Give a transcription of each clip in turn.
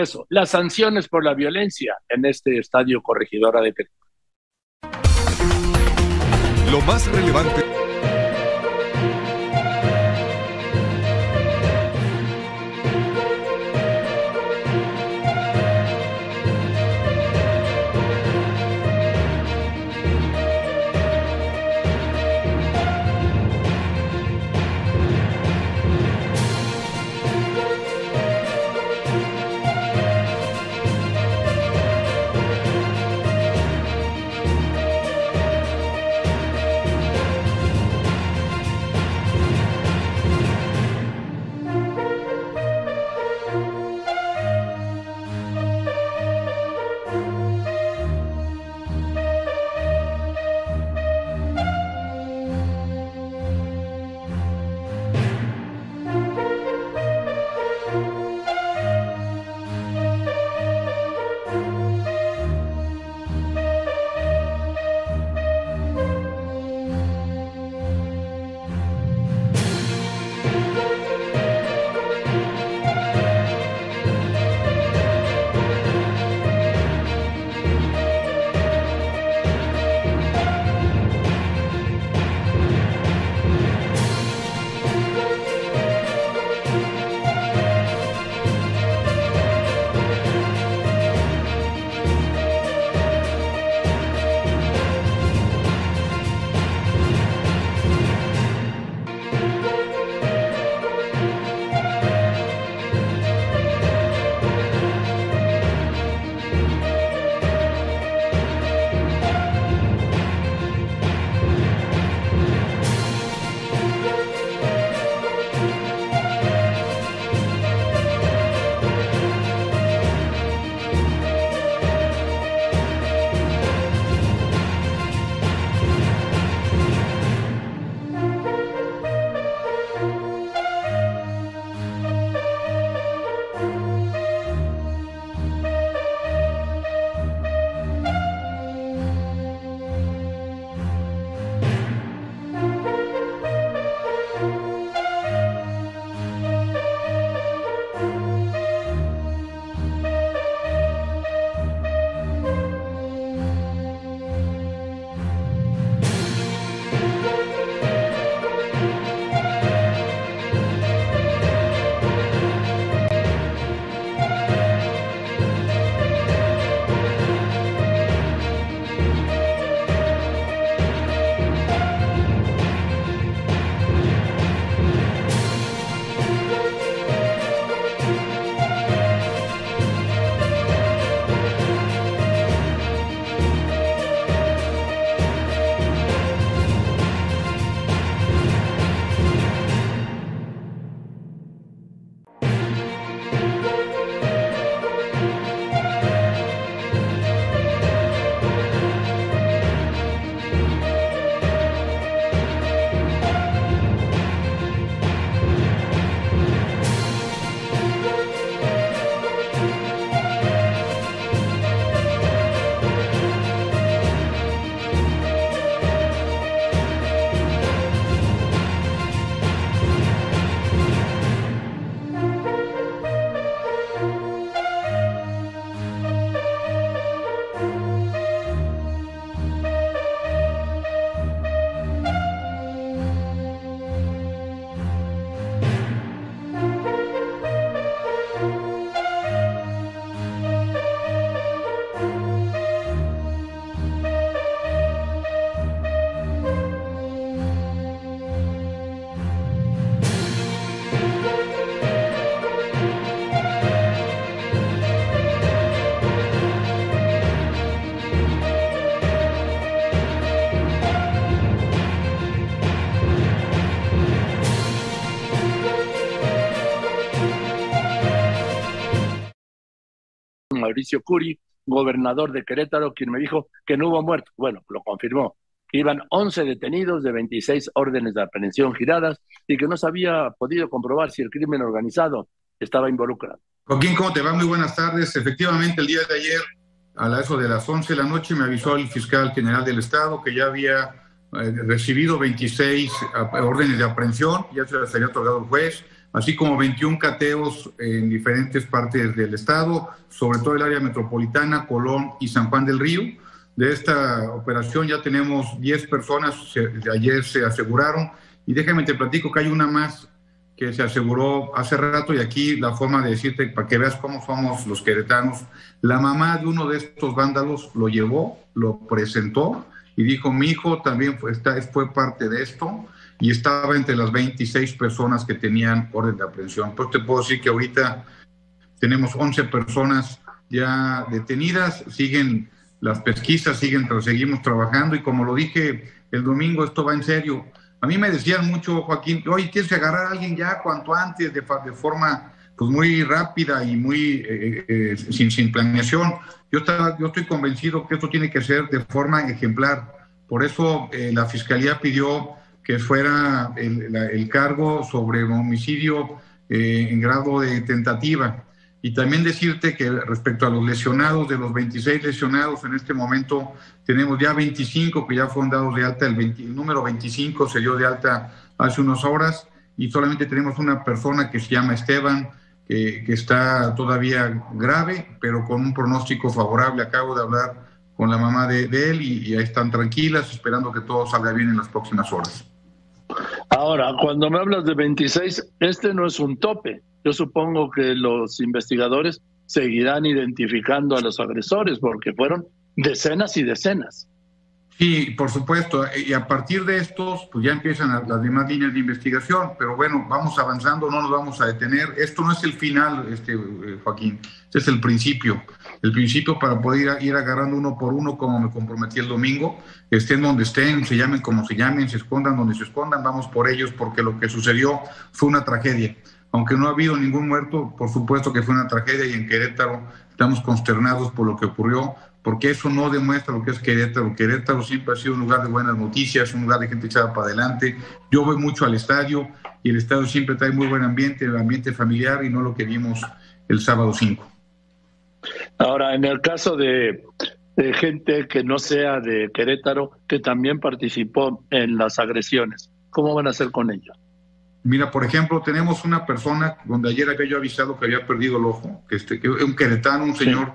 eso, las sanciones por la violencia en este estadio corregidora de Perú. Lo más relevante. Mauricio Curi, gobernador de Querétaro, quien me dijo que no hubo muertos. Bueno, lo confirmó. Iban 11 detenidos de 26 órdenes de aprehensión giradas y que no se había podido comprobar si el crimen organizado estaba involucrado. Joaquín, ¿cómo te va? Muy buenas tardes. Efectivamente, el día de ayer, a eso de las 11 de la noche, me avisó el fiscal general del Estado que ya había eh, recibido 26 órdenes de aprehensión, ya se las había otorgado el juez, así como 21 cateos en diferentes partes del estado, sobre todo el área metropolitana, Colón y San Juan del Río. De esta operación ya tenemos 10 personas, ayer se aseguraron, y déjame te platico que hay una más que se aseguró hace rato y aquí la forma de decirte para que veas cómo somos los queretanos. La mamá de uno de estos vándalos lo llevó, lo presentó y dijo, mi hijo también fue, fue parte de esto y estaba entre las 26 personas que tenían orden de aprehensión. Pues te puedo decir que ahorita tenemos 11 personas ya detenidas, siguen las pesquisas, siguen, seguimos trabajando y como lo dije el domingo, esto va en serio. A mí me decían mucho, Joaquín, oye, tienes que agarrar a alguien ya cuanto antes, de, de forma pues muy rápida y muy eh, eh, sin, sin planeación. Yo, yo estoy convencido que esto tiene que ser de forma ejemplar. Por eso eh, la Fiscalía pidió que fuera el, el cargo sobre homicidio en grado de tentativa. Y también decirte que respecto a los lesionados, de los 26 lesionados, en este momento tenemos ya 25 que ya fueron dados de alta, el, número 25 se dio de alta hace unas horas y solamente tenemos una persona que se llama Esteban, que, que está todavía grave, pero con un pronóstico favorable. Acabo de hablar con la mamá de, él y, y ahí están tranquilas, esperando que todo salga bien en las próximas horas. Ahora, cuando me hablas de 26, este no es un tope yo supongo que los investigadores seguirán identificando a los agresores porque fueron decenas y decenas. Sí, por supuesto. Y a partir de estos, pues ya empiezan las demás líneas de investigación. Pero bueno, vamos avanzando, no nos vamos a detener. Esto no es el final, este, eh, Joaquín. Este es el principio. El principio para poder ir agarrando uno por uno, como me comprometí el domingo. Estén donde estén, se llamen como se llamen, se escondan donde se escondan, vamos por ellos, porque lo que sucedió fue una tragedia. Aunque no ha habido ningún muerto, por supuesto que fue una tragedia y en Querétaro estamos consternados por lo que ocurrió, porque eso no demuestra lo que es Querétaro. Querétaro siempre ha sido un lugar de buenas noticias, un lugar de gente echada para adelante. Yo voy mucho al estadio y el estadio siempre trae muy buen ambiente, el ambiente familiar y no lo que vimos el sábado 5. Ahora, en el caso de, de gente que no sea de Querétaro, que también participó en las agresiones, ¿cómo van a hacer con ellos? Mira, por ejemplo, tenemos una persona donde ayer había yo avisado que había perdido el ojo, que, este, que un queretano, un señor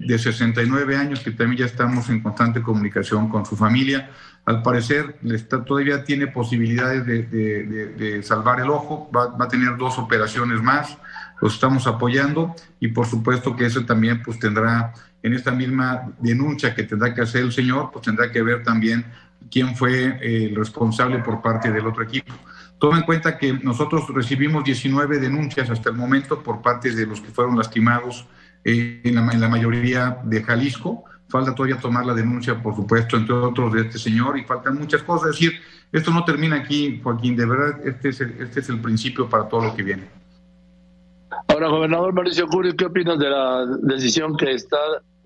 de 69 años que también ya estamos en constante comunicación con su familia. Al parecer está, todavía tiene posibilidades de, salvar el ojo, va, a tener dos operaciones más, los estamos apoyando y por supuesto que eso también pues tendrá en esta misma denuncia que tendrá que hacer el señor, pues tendrá que ver también quién fue el responsable por parte del otro equipo. Toma en cuenta que nosotros recibimos 19 denuncias hasta el momento por parte de los que fueron lastimados eh, en, la, mayoría de Jalisco. Falta todavía tomar la denuncia, por supuesto, entre otros de este señor y faltan muchas cosas. Es decir, esto no termina aquí, Joaquín. De verdad, este es el, este es el principio para todo lo que viene. Ahora, gobernador Mauricio Curi, ¿qué opinas de la decisión que está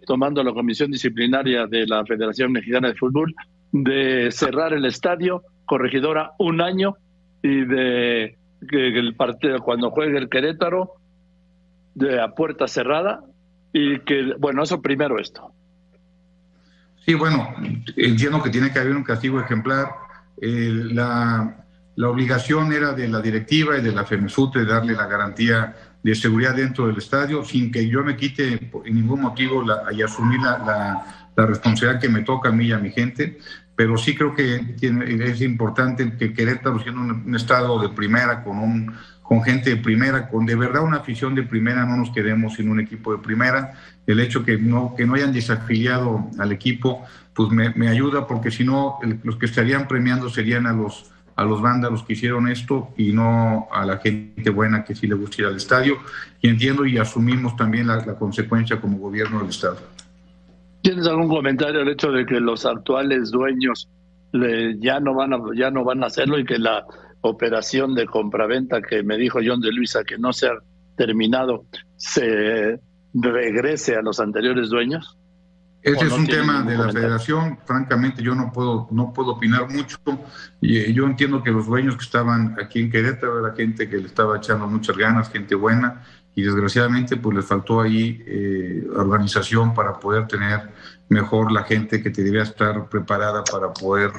tomando la Comisión Disciplinaria de la Federación Mexicana de Fútbol de cerrar el estadio Corregidora un año y de que el partido cuando juegue el Querétaro de a puerta cerrada y que bueno eso primero esto. Sí bueno entiendo que tiene que haber un castigo ejemplar. La, la, obligación era de la directiva y de la FEMESUT de darle la garantía de seguridad dentro del estadio sin que yo me quite por ningún motivo la, y asumir la, la, responsabilidad que me toca a mí y a mi gente. Pero sí creo que es importante que Querétaro, siendo un, estado de primera, con, un, con gente de primera, con de verdad una afición de primera, no nos quedemos sin un equipo de primera. El hecho que no, que no hayan desafiliado al equipo, pues me, ayuda, porque si no, los que estarían premiando serían a los, a los vándalos que hicieron esto y no a la gente buena que sí le gusta ir al estadio. Y entiendo y asumimos también la consecuencia como gobierno del Estado. ¿Tienes algún comentario al hecho de que los actuales dueños ya no van ya no van a hacerlo y que la operación de compraventa que me dijo John de Luisa que no se ha terminado se regrese a los anteriores dueños? Ese es un tema de la federación, francamente yo no puedo no puedo opinar mucho. Y eh, yo entiendo que los dueños que estaban aquí en Querétaro era gente que le estaba echando muchas ganas, gente buena, y desgraciadamente pues les faltó ahí eh, organización para poder tener mejor la gente que te debía estar preparada para poder,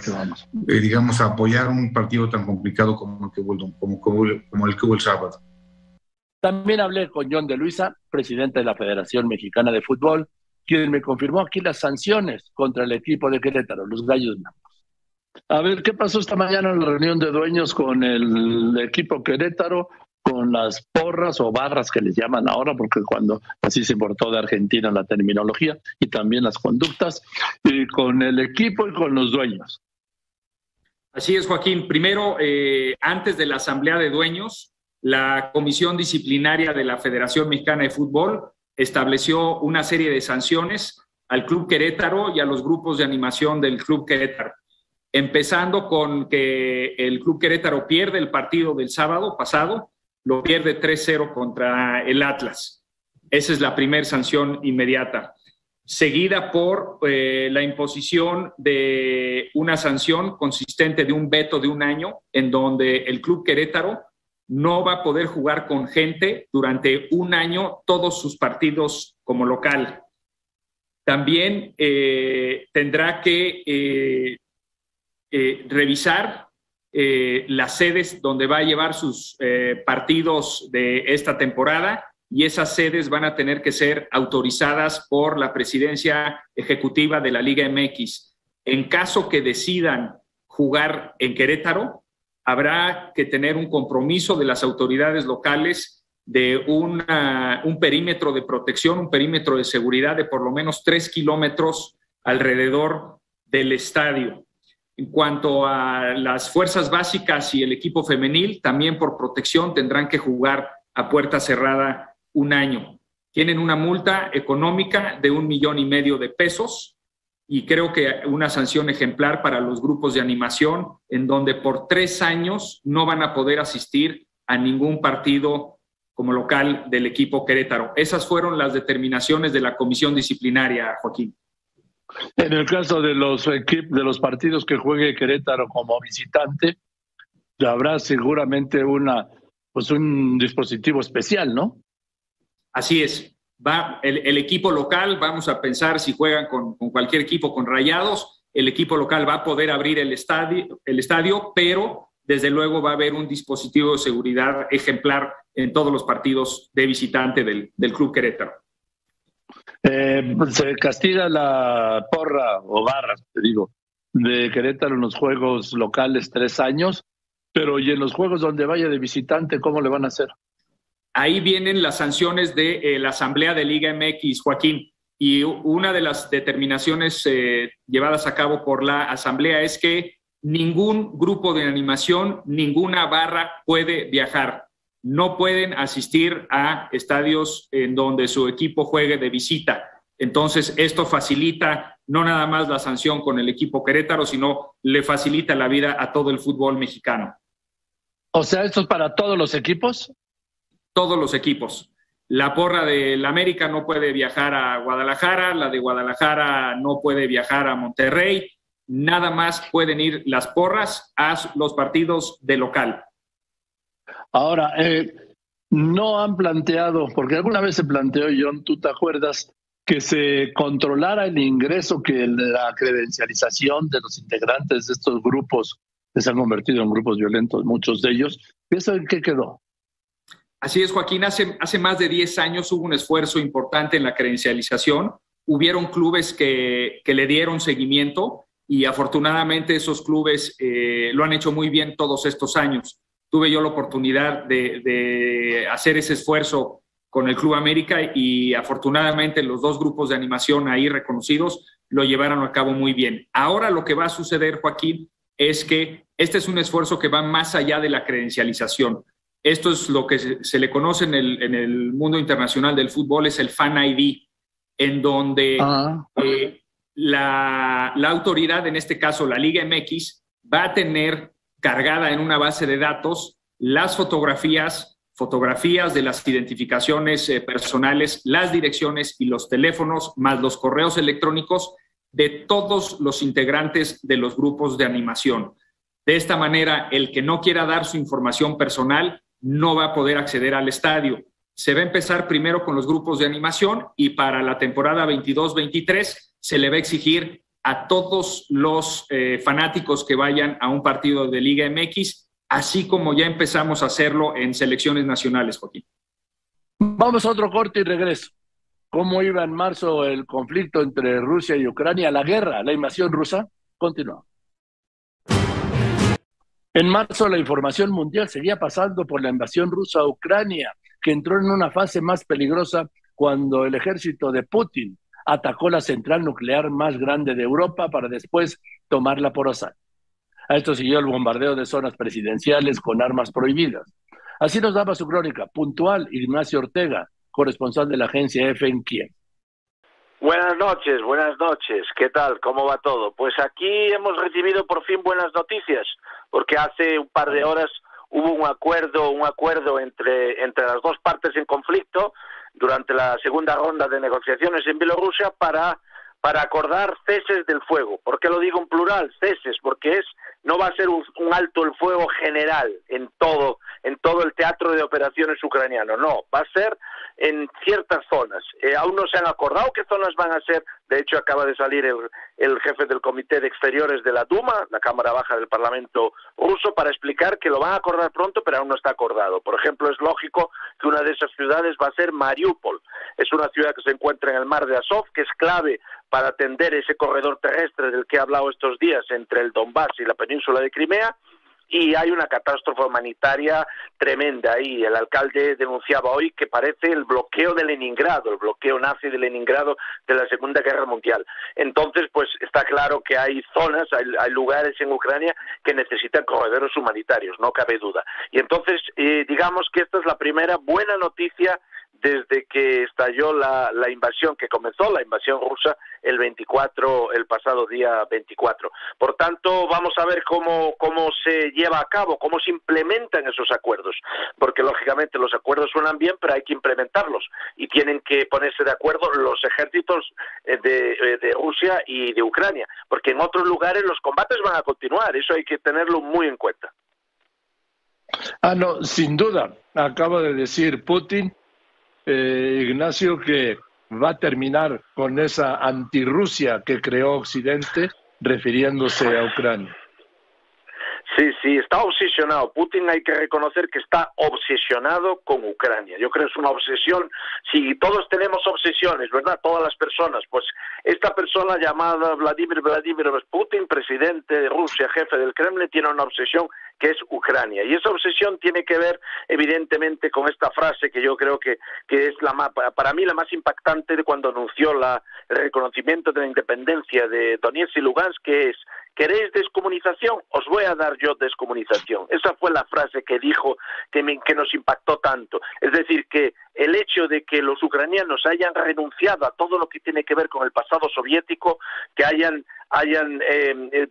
eh, digamos, apoyar un partido tan complicado como el que hubo, como, como, el que hubo el sábado. También hablé con John de Luisa, presidente de la Federación Mexicana de Fútbol, quien me confirmó aquí las sanciones contra el equipo de Querétaro, los Gallos Blancos. A ver, ¿qué pasó esta mañana en la reunión de dueños con el equipo Querétaro? Con las porras o barras que les llaman ahora, porque cuando así se importó de Argentina la terminología y también las conductas, y con el equipo y con los dueños. Así es, Joaquín. Primero, eh, antes de la asamblea de dueños, la Comisión Disciplinaria de la Federación Mexicana de Fútbol estableció una serie de sanciones al Club Querétaro y a los grupos de animación del Club Querétaro. Empezando con que el Club Querétaro pierde el partido del sábado pasado, lo pierde 3-0 contra el Atlas. Esa es la primera sanción inmediata. Seguida por eh, la imposición de una sanción consistente de un veto de un año, en donde el Club Querétaro no va a poder jugar con gente durante un año todos sus partidos como local. También eh, tendrá que eh, eh, las sedes donde va a llevar sus partidos de esta temporada y esas sedes van a tener que ser autorizadas por la presidencia ejecutiva de la Liga MX. En caso que decidan jugar en Querétaro, habrá que tener un compromiso de las autoridades locales de un perímetro de protección, un perímetro de seguridad de por lo menos tres kilómetros alrededor del estadio. En cuanto a las fuerzas básicas y el equipo femenil, también por protección tendrán que jugar a puerta cerrada un año. Tienen una multa económica de un millón y medio de pesos y creo que una sanción ejemplar para los grupos de animación, en donde por tres años no van a poder asistir a ningún partido como local del equipo Querétaro. Esas fueron las determinaciones de la comisión disciplinaria, Joaquín. En el caso de los equipos, de los partidos que juegue Querétaro como visitante, habrá seguramente una, pues un dispositivo especial, ¿no? Así es el, equipo local, vamos a pensar si juegan con, cualquier equipo, con rayados, el equipo local va a poder abrir el estadio, el estadio, pero desde luego va a haber un dispositivo de seguridad ejemplar en todos los partidos de visitante del, Club Querétaro. Eh, se castiga la porra o barras, te digo, de Querétaro en los juegos locales tres años, pero y en los juegos donde vaya de visitante, ¿cómo le van a hacer? ahí vienen las sanciones de eh, la Asamblea de Liga MX, Joaquín. Y una de las determinaciones eh, llevadas a cabo por la Asamblea es que ningún grupo de animación, ninguna barra puede viajar. No pueden asistir a estadios en donde su equipo juegue de visita. Entonces, esto facilita no nada más la sanción con el equipo Querétaro, sino le facilita la vida a todo el fútbol mexicano. O sea, esto es para todos los equipos todos los equipos. La porra del América no puede viajar a Guadalajara, la de Guadalajara no puede viajar a Monterrey, nada más pueden ir las porras a los partidos de local. Ahora, eh, no han planteado, porque alguna vez se planteó, John, tú te acuerdas, que se controlara el ingreso, que la credencialización de los integrantes de estos grupos, que se han convertido en grupos violentos, muchos de ellos. ¿Eso en qué quedó? Así es, Joaquín, hace, hace más de 10 años hubo un esfuerzo importante en la credencialización. Hubieron clubes que, le dieron seguimiento y afortunadamente esos clubes eh, lo han hecho muy bien todos estos años. Tuve yo la oportunidad de, hacer ese esfuerzo con el Club América y afortunadamente los dos grupos de animación ahí reconocidos lo llevaron a cabo muy bien. Ahora lo que va a suceder, Joaquín, es que este es un esfuerzo que va más allá de la credencialización. Esto es lo que se, le conoce en el, mundo internacional del fútbol, es el Fan ID, en donde eh, la, autoridad, en este caso la Liga MX, va a tener cargada en una base de datos las fotografías, fotografías de las identificaciones eh, personales, las direcciones y los teléfonos, más los correos electrónicos de todos los integrantes de los grupos de animación. De esta manera, el que no quiera dar su información personal no va a poder acceder al estadio. Se va a empezar primero con los grupos de animación y para la temporada 22-23 se le va a exigir a todos los eh, fanáticos que vayan a un partido de Liga MX, así como ya empezamos a hacerlo en selecciones nacionales, Joaquín. Vamos a otro corte y regreso. ¿Cómo iba en marzo el conflicto entre Rusia y Ucrania? La guerra, la invasión rusa. Continúa. En marzo la información mundial seguía pasando por la invasión rusa a Ucrania, que entró en una fase más peligrosa cuando el ejército de Putin atacó la central nuclear más grande de Europa para después tomarla por asalto. A esto siguió el bombardeo de zonas presidenciales con armas prohibidas. Así nos daba su crónica puntual Ignacio Ortega, corresponsal de la agencia EFE en Kiev. Buenas noches, buenas noches. ¿Qué tal? ¿Cómo va todo? Pues aquí hemos recibido por fin buenas noticias, porque hace un par de horas hubo un acuerdo, un acuerdo entre, entre las dos partes en conflicto durante la segunda ronda de negociaciones en Bielorrusia para para acordar ceses del fuego. ¿Por qué lo digo en plural? Ceses, porque es no va a ser un, alto el fuego general en todo en todo el teatro de operaciones ucraniano, no, va a ser en ciertas zonas. Eh, aún no se han acordado qué zonas van a ser. De hecho, acaba de salir el, el, jefe del Comité de Exteriores de la Duma, la Cámara Baja del Parlamento ruso, para explicar que lo van a acordar pronto, pero aún no está acordado. Por ejemplo, es lógico que una de esas ciudades va a ser Mariupol. Es una ciudad que se encuentra en el mar de Azov, que es clave para atender ese corredor terrestre del que he hablado estos días entre el Donbass y la península de Crimea y hay una catástrofe humanitaria tremenda ahí. El alcalde denunciaba hoy que parece el bloqueo de Leningrado, el bloqueo nazi de Leningrado de la Segunda Guerra Mundial. Entonces, pues está claro que hay zonas, hay, lugares en Ucrania que necesitan corredores humanitarios, no cabe duda. Y entonces, eh, digamos que esta es la primera buena noticia desde que estalló la, invasión, que comenzó la invasión rusa el 24, el pasado día 24. Por tanto, vamos a ver cómo, cómo se lleva a cabo, cómo se implementan esos acuerdos, porque lógicamente los acuerdos suenan bien, pero hay que implementarlos y tienen que ponerse de acuerdo los ejércitos eh, de, eh, de Rusia y de Ucrania, porque en otros lugares los combates van a continuar, eso hay que tenerlo muy en cuenta. Ah, no, sin duda. Acaba de decir Putin eh, Ignacio, que va a terminar con esa antirrusia que creó Occidente refiriéndose a Ucrania. Sí, sí, está obsesionado. Putin hay que reconocer que está obsesionado con Ucrania. Yo creo que es una obsesión. Si todos tenemos obsesiones, ¿verdad? Todas las personas. Pues esta persona llamada Vladimir Vladimir Putin, presidente de Rusia, jefe del Kremlin, tiene una obsesión que es Ucrania. Y esa obsesión tiene que ver, evidentemente, con esta frase que yo creo que, que es la más, para mí la más impactante de cuando anunció la, el reconocimiento de la independencia de Donetsk y Lugansk, que es ¿Queréis descomunización? Os voy a dar yo descomunización. Esa fue la frase que dijo que, que nos impactó tanto. Es decir, que el hecho de que los ucranianos hayan renunciado a todo lo que tiene que ver con el pasado soviético, que hayan hayan em, eh,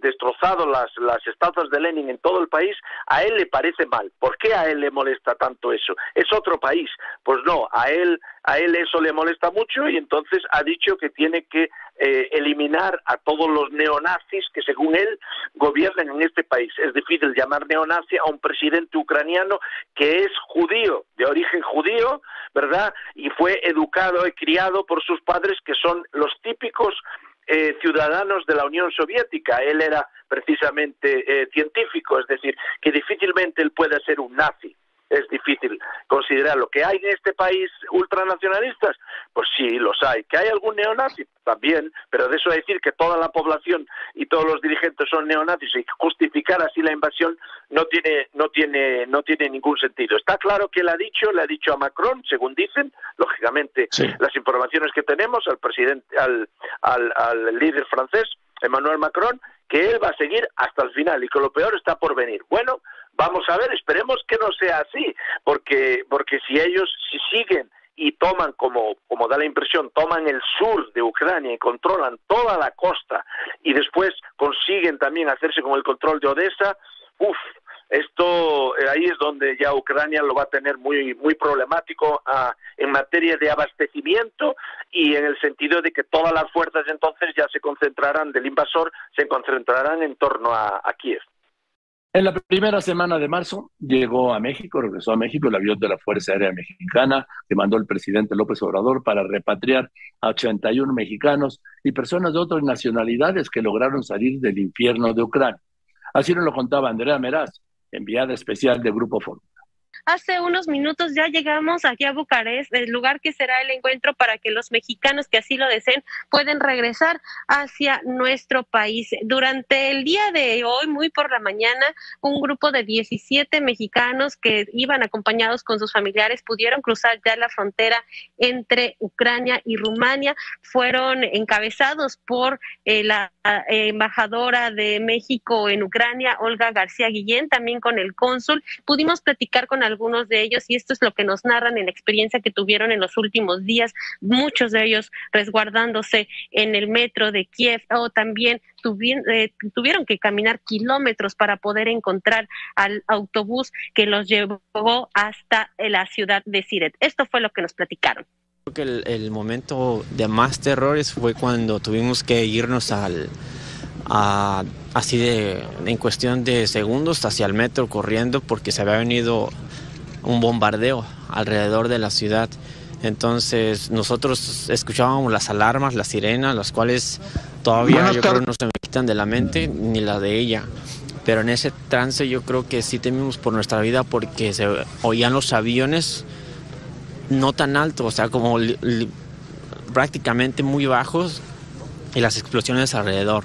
destrozado las, las estatuas de Lenin en todo el país, a él le parece mal. ¿Por qué a él le molesta tanto eso? Es otro país. Pues no, a él, a él eso le molesta mucho y entonces ha dicho que tiene que eh, eliminar a todos los neonazis que según él gobiernan en este país. Es difícil llamar neonazi a un presidente ucraniano que es judío, de origen judío, ¿verdad? Y fue educado y criado por sus padres que son los típicos eh, ciudadanos de la Unión Soviética. Él era precisamente eh, científico, es decir, que difícilmente él pueda ser un nazi es difícil considerar lo que hay en este país ultranacionalistas, pues sí, los hay. ¿Que hay algún neonazi? También, pero de eso a decir que toda la población y todos los dirigentes son neonazis y justificar así la invasión no tiene, no tiene, no tiene ningún sentido. Está claro que él ha dicho, le ha dicho a Macron, según dicen, lógicamente las informaciones que tenemos al presidente, al, al, al líder francés, Emmanuel Macron, que él va a seguir hasta el final y que lo peor está por venir. Bueno, Vamos a ver, esperemos que no sea así, porque, porque si ellos si siguen y toman, como, como da la impresión, toman el sur de Ucrania y controlan toda la costa y después consiguen también hacerse con el control de Odessa, uff, esto eh, ahí es donde ya Ucrania lo va a tener muy muy problemático ah, en materia de abastecimiento y en el sentido de que todas las fuerzas entonces ya se concentrarán del invasor se concentrarán en torno a Kiev. En la primera semana de marzo llegó a México, regresó a México el avión de la Fuerza Aérea Mexicana que mandó el presidente López Obrador para repatriar a 81 mexicanos y personas de otras nacionalidades que lograron salir del infierno de Ucrania. Así nos lo contaba Andrea Meraz, enviada especial de Grupo Fórmula. Hace unos minutos ya llegamos aquí a Bucarest, el lugar que será el encuentro para que los mexicanos que así lo deseen pueden regresar hacia nuestro país. Durante el día de hoy, muy por la mañana, un grupo de 17 mexicanos que iban acompañados con sus familiares pudieron cruzar ya la frontera entre Ucrania y Rumania. Fueron encabezados por eh, la eh, embajadora de México en Ucrania, Olga García Guillén, también con el cónsul. Pudimos platicar con algunos de ellos y esto es lo que nos narran en la experiencia que tuvieron en los últimos días, muchos de ellos resguardándose en el metro de Kiev o también eh, tuvieron que caminar kilómetros para poder encontrar al autobús que los llevó hasta la ciudad de Siret. Esto fue lo que nos platicaron. Creo que el, momento de más terrores fue cuando tuvimos que irnos al, así de, en cuestión de segundos hacia el metro corriendo porque se había venido un bombardeo alrededor de la ciudad. Entonces nosotros escuchábamos las alarmas, las sirenas, las cuales todavía yo creo no se me quitan de la mente ni la de ella. Pero en ese trance yo creo que sí temimos por nuestra vida porque se oían los aviones no tan alto, o sea, como prácticamente muy bajos y las explosiones alrededor.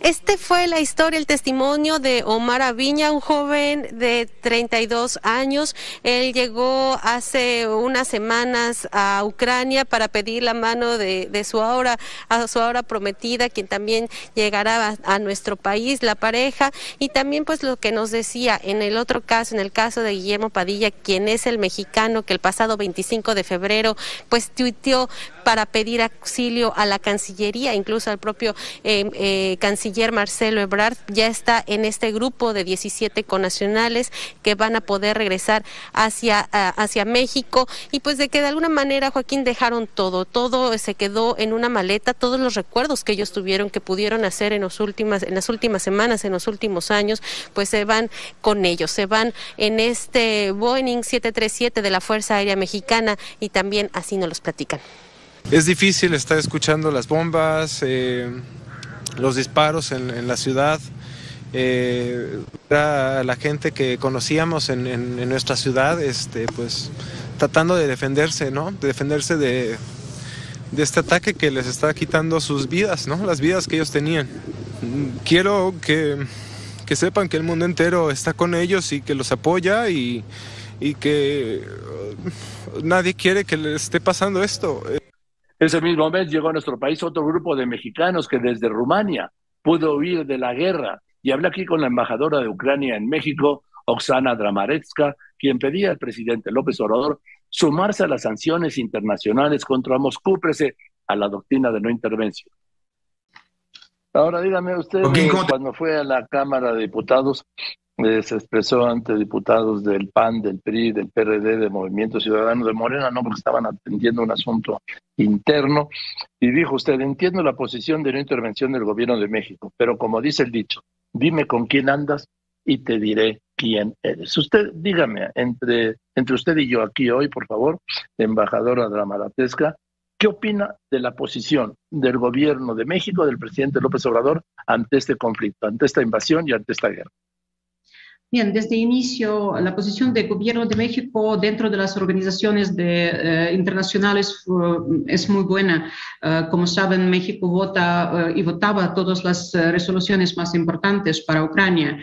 Este fue la historia, el testimonio de Omar Aviña, un joven de 32 años. Él llegó hace unas semanas a Ucrania para pedir la mano de, su ahora, a su ahora prometida, quien también llegará a, nuestro país, la pareja. Y también pues lo que nos decía en el otro caso, en el caso de Guillermo Padilla, quien es el mexicano que el pasado 25 de febrero pues tuiteó para pedir auxilio a la Cancillería, incluso al propio eh, eh, canciller Marcelo Ebrard, ya está en este grupo de 17 conacionales que van a poder regresar hacia, hacia México. Y pues de que de alguna manera, Joaquín, dejaron todo, todo se quedó en una maleta, todos los recuerdos que ellos tuvieron, que pudieron hacer en, los últimas, en las últimas semanas, en los últimos años, pues se van con ellos, se van en este Boeing 737 de la Fuerza Aérea Mexicana y también así nos los platican. Es difícil estar escuchando las bombas, eh, los disparos en, la ciudad. Eh, la gente que conocíamos en, nuestra ciudad, este, pues tratando de defenderse, ¿no? De defenderse de, este ataque que les está quitando sus vidas, ¿no? Las vidas que ellos tenían. Quiero que, sepan que el mundo entero está con ellos y que los apoya y, y que uh, nadie quiere que les esté pasando esto. Ese mismo mes llegó a nuestro país otro grupo de mexicanos que desde Rumania pudo huir de la guerra. Y hablé aquí con la embajadora de Ucrania en México, Oksana Dramaretska, quien pedía al presidente López Obrador sumarse a las sanciones internacionales contra Moscú, prese a la doctrina de no intervención. Ahora dígame usted, cuando fue a la Cámara de Diputados, eh, se expresó ante diputados del PAN, del PRI, del PRD, del Movimiento Ciudadano de Morena, no porque estaban atendiendo un asunto interno, y dijo usted, entiendo la posición de no intervención del gobierno de México, pero como dice el dicho, dime con quién andas y te diré quién eres. Usted, dígame, entre, entre usted y yo aquí hoy, por favor, embajadora Dramaratesca, ¿qué opina de la posición del gobierno de México, del presidente López Obrador, ante este conflicto, ante esta invasión y ante esta guerra? Bien, desde inicio, la posición del Gobierno de México dentro de las organizaciones de, eh, internacionales es muy buena. Eh, como saben, México vota eh, y votaba todas las resoluciones más importantes para Ucrania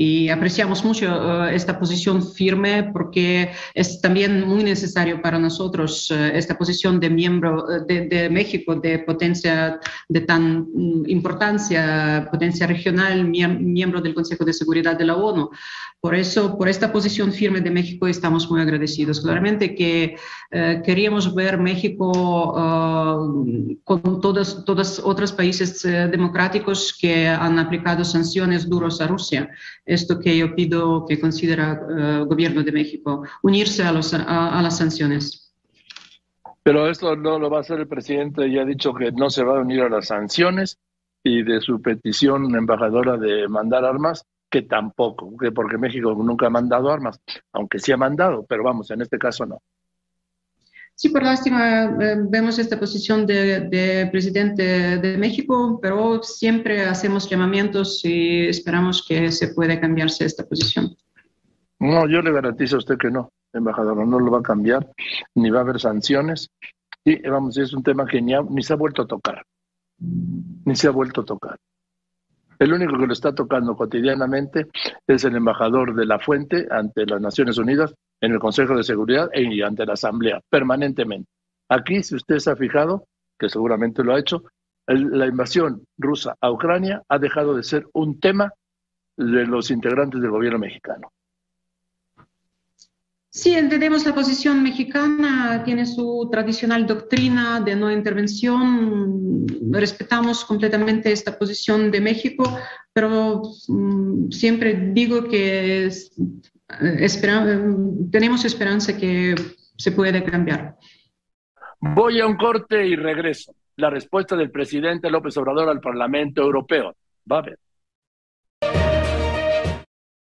y apreciamos mucho esta posición firme porque es también muy necesario para nosotros esta posición de miembro de, México, de potencia de tan mm, importancia, potencia regional, miembro del Consejo de Seguridad de la ONU. Por eso, por esta posición firme de México, estamos muy agradecidos. Claramente que eh, queríamos ver México eh, con todos los otros países eh, democráticos que han aplicado sanciones duras a Rusia. Esto que yo pido que considera el gobierno de México, unirse a, los, a, las sanciones. Pero esto no lo va a hacer el presidente, ya ha dicho que no se va a unir a las sanciones y de su petición embajadora de mandar armas, que tampoco, porque México nunca ha mandado armas, aunque sí ha mandado, pero vamos, en este caso no. Sí, por lástima, eh, vemos esta posición de presidente de México, pero siempre hacemos llamamientos y esperamos que se pueda cambiarse esta posición. No, yo le garantizo a usted que no, embajador, no lo va a cambiar, ni va a haber sanciones. Y vamos, es un tema que ni se ha vuelto a tocar, ni se ha vuelto a tocar. El único que lo está tocando cotidianamente es el embajador de la Fuente ante las Naciones Unidas en el Consejo de Seguridad y ante la Asamblea, permanentemente. Aquí, si usted se ha fijado, que seguramente lo ha hecho, la invasión rusa a Ucrania ha dejado de ser un tema de los integrantes del gobierno mexicano. Sí, entendemos la posición mexicana, tiene su tradicional doctrina de no intervención, respetamos completamente esta posición de México, pero mm, siempre digo que eh, tenemos esperanza que se puede cambiar. Voy a un corte y regreso. La respuesta del presidente López Obrador al Parlamento Europeo. Va a ver.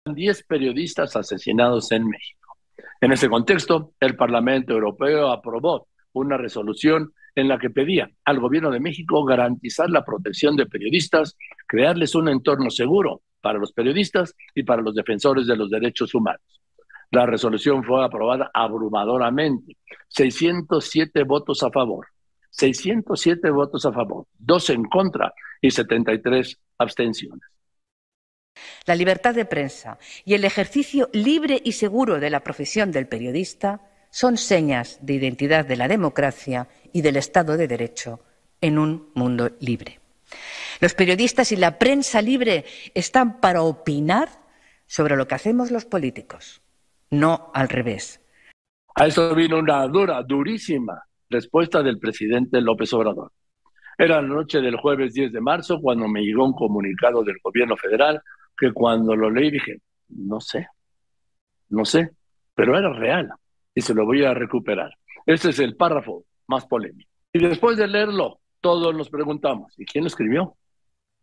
10 periodistas asesinados en México. En ese contexto, el Parlamento Europeo aprobó una resolución en la que pedía al gobierno de México garantizar la protección de periodistas, crearles un entorno seguro para los periodistas y para los defensores de los derechos humanos. La resolución fue aprobada abrumadoramente, 607 votos a favor, 607 votos a favor, 2 en contra y 73 abstenciones. La libertad de prensa y el ejercicio libre y seguro de la profesión del periodista son señas de identidad de la democracia y del Estado de Derecho en un mundo libre. Los periodistas y la prensa libre están para opinar sobre lo que hacemos los políticos, no al revés. A eso vino una dura, durísima respuesta del presidente López Obrador. Era la noche del jueves 10 de marzo cuando me llegó un comunicado del gobierno federal que cuando lo leí dije, no sé, no sé, pero era real y se lo voy a recuperar. Ese es el párrafo más polémico. Y después de leerlo, todos nos preguntamos, ¿y quién lo escribió?